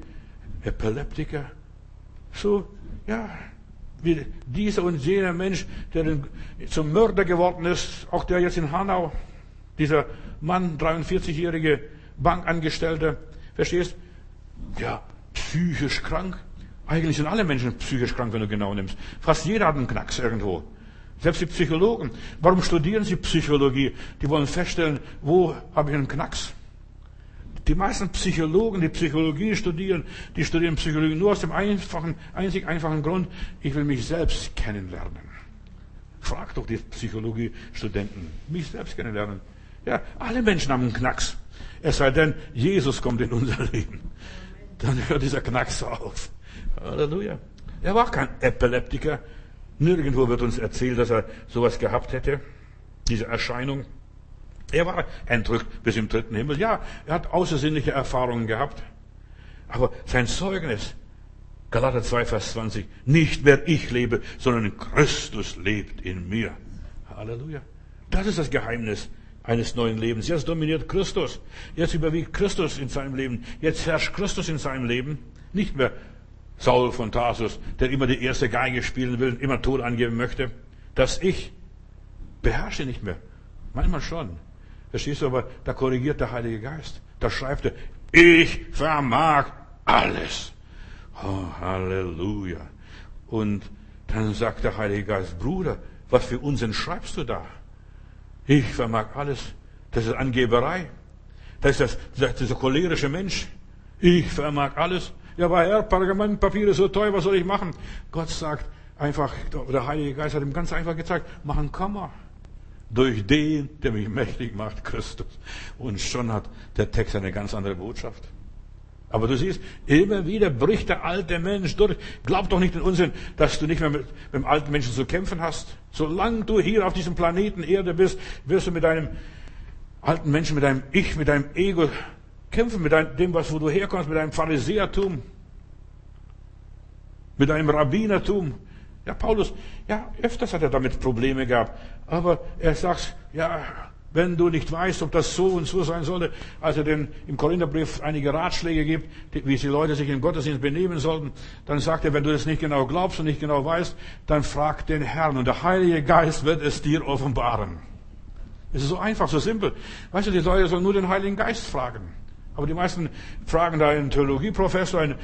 Epileptiker. So, ja, wie dieser und jener Mensch, der zum Mörder geworden ist, auch der jetzt in Hanau, dieser Mann, 43-jährige Bankangestellte, verstehst? Ja, psychisch krank. Eigentlich sind alle Menschen psychisch krank, wenn du genau nimmst. Fast jeder hat einen Knacks irgendwo. Selbst die Psychologen. Warum studieren sie Psychologie? Die wollen feststellen, wo habe ich einen Knacks? Die meisten Psychologen, die Psychologie studieren, die studieren Psychologie nur aus dem einfachen, einzig einfachen Grund, ich will mich selbst kennenlernen. Frag doch die Psychologiestudenten, mich selbst kennenlernen. Ja, alle Menschen haben einen Knacks. Es sei denn, Jesus kommt in unser Leben. Dann hört dieser Knacks auf. Halleluja. Er war kein Epileptiker. Nirgendwo wird uns erzählt, dass er sowas gehabt hätte. Diese Erscheinung. Er war entrückt bis im dritten Himmel. Ja, er hat außersinnliche Erfahrungen gehabt. Aber sein Zeugnis, Galater 2, Vers 20, nicht mehr ich lebe, sondern Christus lebt in mir. Halleluja. Das ist das Geheimnis eines neuen Lebens. Jetzt dominiert Christus. Jetzt überwiegt Christus in seinem Leben. Jetzt herrscht Christus in seinem Leben. Nicht mehr Saul von Tarsus, der immer die erste Geige spielen will, immer Tod angeben möchte. Das Ich beherrsche nicht mehr. Manchmal schon. Verstehst du, aber da korrigiert der Heilige Geist. Da schreibt er, ich vermag alles. Oh, Halleluja. Und dann sagt der Heilige Geist, Bruder, was für Unsinn schreibst du da? Ich vermag alles. Das ist Angeberei. Das ist, das, das ist dieser cholerische Mensch. Ich vermag alles. Ja, aber Herr, Pergamentpapier ist so teuer, was soll ich machen? Gott sagt einfach, der Heilige Geist hat ihm ganz einfach gezeigt, mach einen Komma durch den, der mich mächtig macht, Christus. Und schon hat der Text eine ganz andere Botschaft. Aber du siehst, immer wieder bricht der alte Mensch durch. Glaub doch nicht den Unsinn, dass du nicht mehr mit, mit dem alten Menschen zu kämpfen hast. Solange du hier auf diesem Planeten Erde bist, wirst du mit deinem alten Menschen, mit deinem Ich, mit deinem Ego kämpfen, mit dem, was, wo du herkommst, mit deinem Pharisäertum, mit deinem Rabbinertum, ja, Paulus, ja, öfters hat er damit Probleme gehabt. Aber er sagt, ja, wenn du nicht weißt, ob das so und so sein sollte, als er den, im Korintherbrief einige Ratschläge gibt, wie die Leute sich im Gottesdienst benehmen sollten, dann sagt er, wenn du das nicht genau glaubst und nicht genau weißt, dann frag den Herrn und der Heilige Geist wird es dir offenbaren. Es ist so einfach, so simpel. Weißt du, die Leute sollen nur den Heiligen Geist fragen. Aber die meisten fragen da einen Theologieprofessor, einen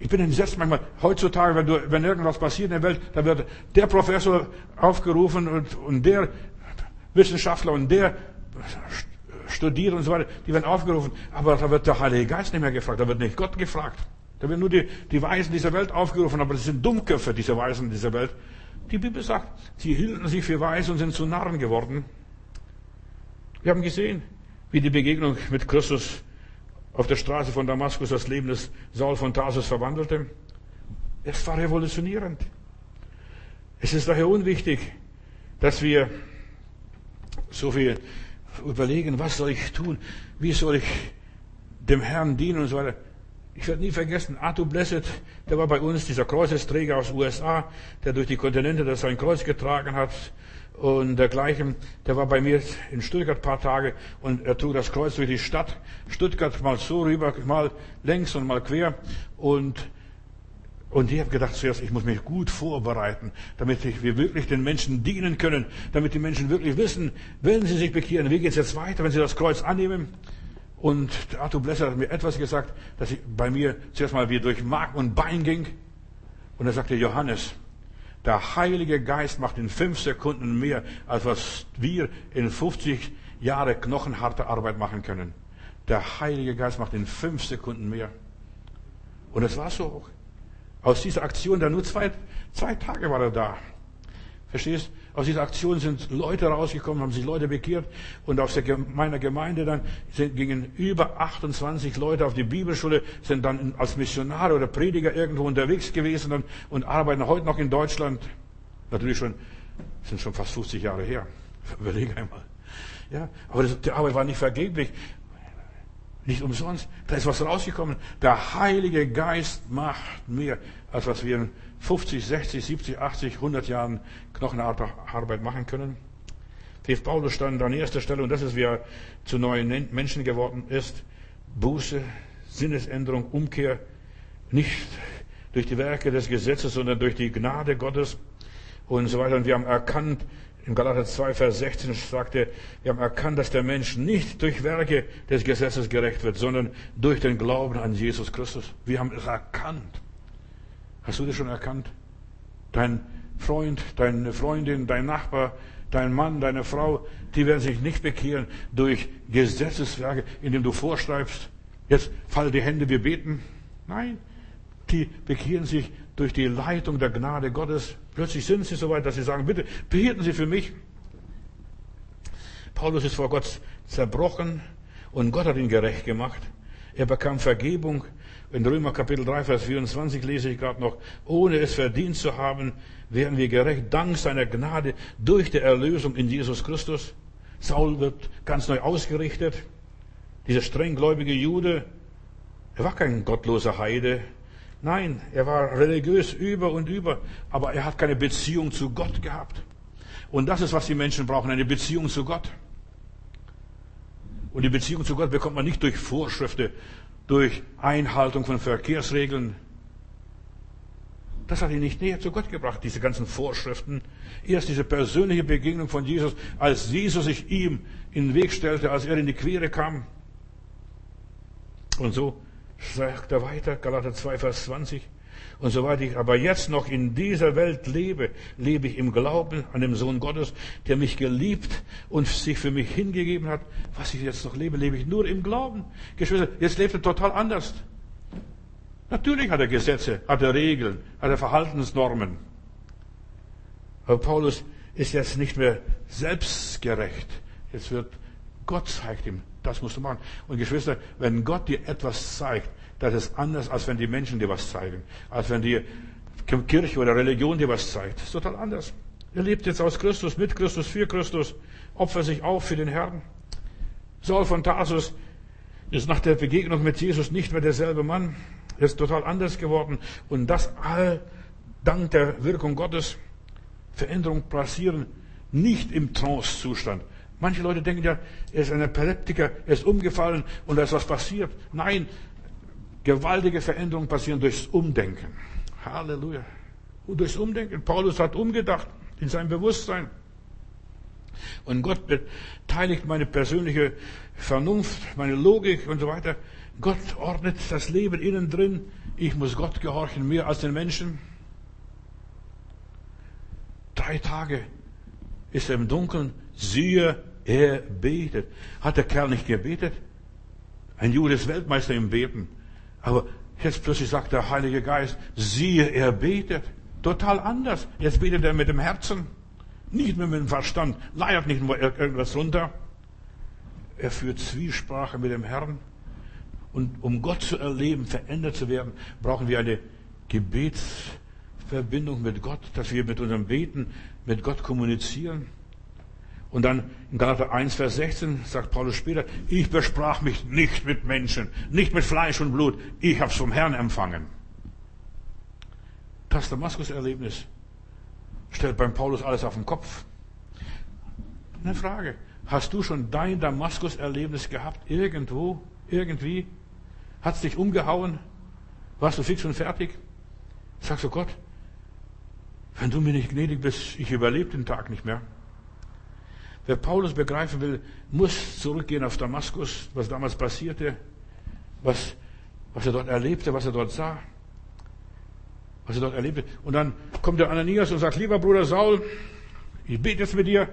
ich bin entsetzt manchmal. Heutzutage, wenn, du, wenn irgendwas passiert in der Welt, dann wird der Professor aufgerufen und, und der Wissenschaftler und der studiert und so weiter. Die werden aufgerufen. Aber da wird der Heilige Geist nicht mehr gefragt. Da wird nicht Gott gefragt. Da werden nur die, die Weisen dieser Welt aufgerufen. Aber das sind Dummköpfe, diese Weisen dieser Welt. Die Bibel sagt, sie hielten sich für weise und sind zu Narren geworden. Wir haben gesehen, wie die Begegnung mit Christus auf der Straße von Damaskus das Leben des Saul von Tarsus verwandelte. Es war revolutionierend. Es ist daher unwichtig, dass wir so viel überlegen, was soll ich tun, wie soll ich dem Herrn dienen und so weiter. Ich werde nie vergessen, Arthur Blessed, der war bei uns, dieser Kreuzesträger aus USA, der durch die Kontinente das sein Kreuz getragen hat und dergleichen. Der war bei mir in Stuttgart paar Tage und er trug das Kreuz durch die Stadt. Stuttgart mal so rüber, mal längs und mal quer. Und Und ich habe gedacht zuerst, ich muss mich gut vorbereiten, damit wir wirklich den Menschen dienen können, damit die Menschen wirklich wissen, wenn sie sich bekehren, wie geht es jetzt weiter, wenn sie das Kreuz annehmen. Und Arthur Blesser hat mir etwas gesagt, dass ich bei mir zuerst mal wie durch Mark und Bein ging. Und er sagte, Johannes, der Heilige Geist macht in fünf Sekunden mehr, als was wir in 50 Jahre knochenharte Arbeit machen können. Der Heilige Geist macht in fünf Sekunden mehr. Und es war so auch. Aus dieser Aktion, da nur zwei, zwei Tage war er da. Verstehst? Aus dieser Aktion sind Leute rausgekommen, haben sich Leute bekehrt und aus der, meiner Gemeinde dann sind, gingen über 28 Leute auf die Bibelschule, sind dann als Missionare oder Prediger irgendwo unterwegs gewesen und, und arbeiten heute noch in Deutschland. Natürlich schon, sind schon fast 50 Jahre her. Überlege einmal. Ja, aber das, die Arbeit war nicht vergeblich. Nicht umsonst. Da ist was rausgekommen. Der Heilige Geist macht mehr, als was wir 50, 60, 70, 80, 100 Jahren Knochenarbeit machen können. Pfiff Paulus stand an erster Stelle und das ist, wie er zu neuen Menschen geworden ist. Buße, Sinnesänderung, Umkehr. Nicht durch die Werke des Gesetzes, sondern durch die Gnade Gottes und so weiter. Und wir haben erkannt, in Galater 2, Vers 16 sagt er, wir haben erkannt, dass der Mensch nicht durch Werke des Gesetzes gerecht wird, sondern durch den Glauben an Jesus Christus. Wir haben es erkannt. Hast du das schon erkannt? Dein Freund, deine Freundin, dein Nachbar, dein Mann, deine Frau, die werden sich nicht bekehren durch Gesetzeswerke, indem du vorschreibst, jetzt fall die Hände, wir beten. Nein, die bekehren sich durch die Leitung der Gnade Gottes. Plötzlich sind sie so weit, dass sie sagen, bitte, beten Sie für mich. Paulus ist vor Gott zerbrochen und Gott hat ihn gerecht gemacht. Er bekam Vergebung. In Römer Kapitel 3, Vers 24 lese ich gerade noch, ohne es verdient zu haben, werden wir gerecht dank seiner Gnade durch die Erlösung in Jesus Christus. Saul wird ganz neu ausgerichtet. Dieser strenggläubige Jude, er war kein gottloser Heide, Nein, er war religiös über und über, aber er hat keine Beziehung zu Gott gehabt. Und das ist, was die Menschen brauchen, eine Beziehung zu Gott. Und die Beziehung zu Gott bekommt man nicht durch Vorschriften, durch Einhaltung von Verkehrsregeln. Das hat ihn nicht näher zu Gott gebracht, diese ganzen Vorschriften. Erst diese persönliche Begegnung von Jesus, als Jesus sich ihm in den Weg stellte, als er in die Quere kam. Und so sagt er weiter, Galater 2, Vers 20. Und soweit ich aber jetzt noch in dieser Welt lebe, lebe ich im Glauben an den Sohn Gottes, der mich geliebt und sich für mich hingegeben hat. Was ich jetzt noch lebe, lebe ich nur im Glauben. Geschwister, jetzt lebt er total anders. Natürlich hat er Gesetze, hat er Regeln, hat er Verhaltensnormen. Aber Paulus ist jetzt nicht mehr selbstgerecht. Jetzt wird Gott zeigt ihm, das musst du machen. Und Geschwister, wenn Gott dir etwas zeigt, das ist anders, als wenn die Menschen dir was zeigen. Als wenn die Kirche oder Religion dir was zeigt. Das ist total anders. Er lebt jetzt aus Christus, mit Christus, für Christus, opfert sich auf für den Herrn. Saul von Tarsus ist nach der Begegnung mit Jesus nicht mehr derselbe Mann. Er ist total anders geworden. Und das all dank der Wirkung Gottes. Veränderungen passieren nicht im Trance-Zustand. Manche Leute denken ja, er ist ein Epileptiker, er ist umgefallen und da ist was passiert. Nein, gewaltige Veränderungen passieren durchs Umdenken. Halleluja. Und durchs Umdenken. Paulus hat umgedacht in seinem Bewusstsein. Und Gott beteiligt meine persönliche Vernunft, meine Logik und so weiter. Gott ordnet das Leben innen drin. Ich muss Gott gehorchen, mehr als den Menschen. Drei Tage ist er im Dunkeln. Siehe, er betet. Hat der Kerl nicht gebetet? Ein Jude ist Weltmeister im Beten. Aber jetzt plötzlich sagt der Heilige Geist, siehe, er betet. Total anders. Jetzt betet er mit dem Herzen. Nicht mehr mit dem Verstand. Leiert nicht nur irgendwas runter. Er führt Zwiesprache mit dem Herrn. Und um Gott zu erleben, verändert zu werden, brauchen wir eine Gebetsverbindung mit Gott, dass wir mit unserem Beten mit Gott kommunizieren. Und dann in Galater 1, Vers 16 sagt Paulus später, ich besprach mich nicht mit Menschen, nicht mit Fleisch und Blut, ich hab's vom Herrn empfangen. Das Damaskus-Erlebnis stellt beim Paulus alles auf den Kopf. Eine Frage. Hast du schon dein Damaskus-Erlebnis gehabt? Irgendwo? Irgendwie? Hat's dich umgehauen? Warst du fix und fertig? Sagst du Gott, wenn du mir nicht gnädig bist, ich überlebe den Tag nicht mehr. Wer Paulus begreifen will, muss zurückgehen auf Damaskus, was damals passierte, was, was er dort erlebte, was er dort sah, was er dort erlebte. Und dann kommt der Ananias und sagt, lieber Bruder Saul, ich bete jetzt mit dir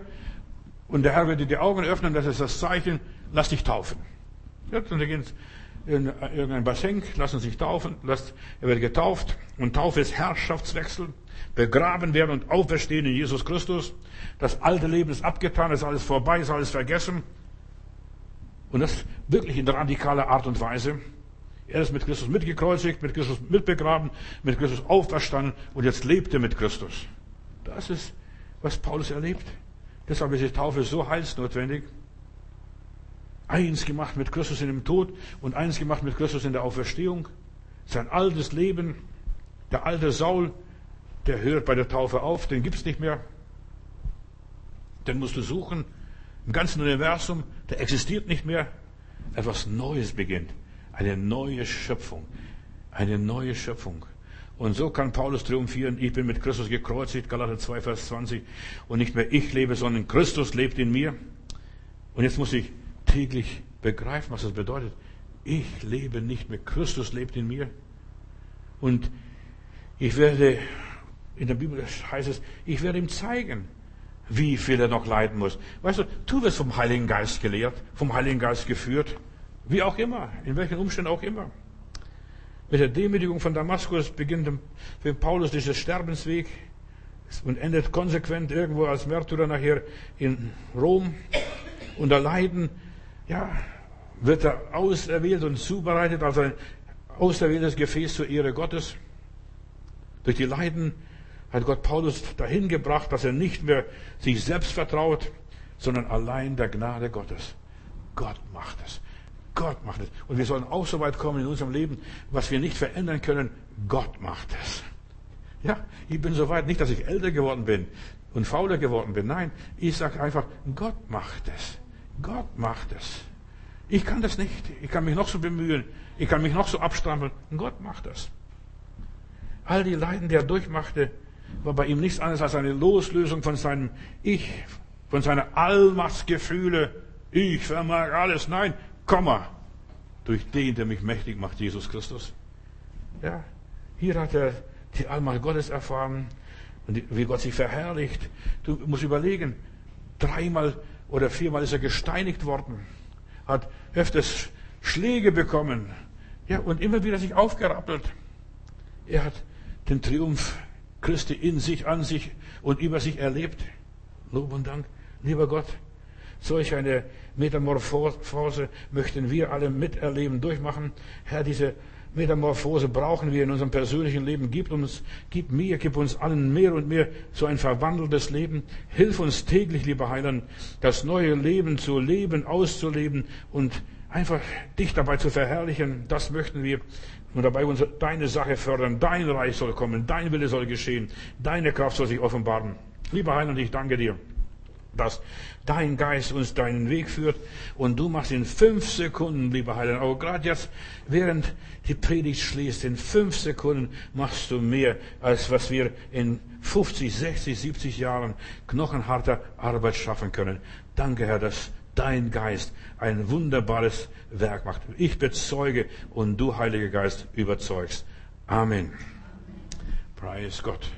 und der Herr wird dir die Augen öffnen, das ist das Zeichen, lass dich taufen. Ja, sie gehen in irgendein Bassin, lassen sich taufen, lässt, er wird getauft und Taufe ist Herrschaftswechsel, begraben werden und auferstehen in Jesus Christus. Das alte Leben ist abgetan, ist alles vorbei, ist alles vergessen. Und das wirklich in radikaler Art und Weise. Er ist mit Christus mitgekreuzigt, mit Christus mitbegraben, mit Christus auferstanden und jetzt lebt er mit Christus. Das ist, was Paulus erlebt. Deshalb ist die Taufe so heilsnotwendig. Eins gemacht mit Christus in dem Tod und eins gemacht mit Christus in der Auferstehung. Sein altes Leben, der alte Saul, der hört bei der Taufe auf, den gibt's nicht mehr. Den musst du suchen im ganzen Universum, der existiert nicht mehr. Etwas Neues beginnt. Eine neue Schöpfung. Eine neue Schöpfung. Und so kann Paulus triumphieren. Ich bin mit Christus gekreuzigt, Galater 2, Vers 20. Und nicht mehr ich lebe, sondern Christus lebt in mir. Und jetzt muss ich täglich begreifen, was das bedeutet. Ich lebe nicht mehr, Christus lebt in mir. Und ich werde, in der Bibel heißt es, ich werde ihm zeigen, wie viel er noch leiden muss. Weißt du, du wirst vom Heiligen Geist gelehrt, vom Heiligen Geist geführt, wie auch immer, in welchen Umständen auch immer. Mit der Demütigung von Damaskus beginnt für Paulus dieser Sterbensweg und endet konsequent irgendwo als Märtyrer nachher in Rom. Unter Leiden, ja, wird er auserwählt und zubereitet als ein auserwähltes Gefäß zur Ehre Gottes. Durch die Leiden hat Gott Paulus dahin gebracht, dass er nicht mehr sich selbst vertraut, sondern allein der Gnade Gottes. Gott macht es. Gott macht es. Und wir sollen auch so weit kommen in unserem Leben, was wir nicht verändern können. Gott macht es. Ja, ich bin so weit, nicht, dass ich älter geworden bin und fauler geworden bin. Nein, ich sage einfach, Gott macht es. Gott macht es. Ich kann das nicht. Ich kann mich noch so bemühen. Ich kann mich noch so abstrampeln. Gott macht das. All die Leiden, die er durchmachte, war bei ihm nichts anderes als eine Loslösung von seinem Ich, von seiner Allmachtsgefühle. Ich vermag alles. Nein, Komma. Durch den, der mich mächtig macht, Jesus Christus. Ja, hier hat er die Allmacht Gottes erfahren und wie Gott sich verherrlicht. Du musst überlegen, dreimal oder viermal ist er gesteinigt worden, hat öfters Schläge bekommen, ja, und immer wieder sich aufgerappelt. Er hat den Triumph Christi in sich, an sich und über sich erlebt. Lob und Dank, lieber Gott. Solch eine Metamorphose möchten wir alle miterleben, durchmachen. Herr, diese Metamorphose brauchen wir in unserem persönlichen Leben. Gib uns, gib mir, gib uns allen mehr und mehr so ein verwandeltes Leben. Hilf uns täglich, lieber Heiland, das neue Leben zu leben, auszuleben und einfach dich dabei zu verherrlichen. Das möchten wir und dabei uns deine Sache fördern. Dein Reich soll kommen, dein Wille soll geschehen, deine Kraft soll sich offenbaren. Lieber Heiland, ich danke dir dass dein Geist uns deinen Weg führt und du machst in fünf Sekunden, lieber Heiland, auch gerade jetzt, während die Predigt schließt, in fünf Sekunden machst du mehr, als was wir in 50, 60, 70 Jahren knochenharter Arbeit schaffen können. Danke, Herr, dass dein Geist ein wunderbares Werk macht. Ich bezeuge und du, Heiliger Geist, überzeugst. Amen. Preis Gott.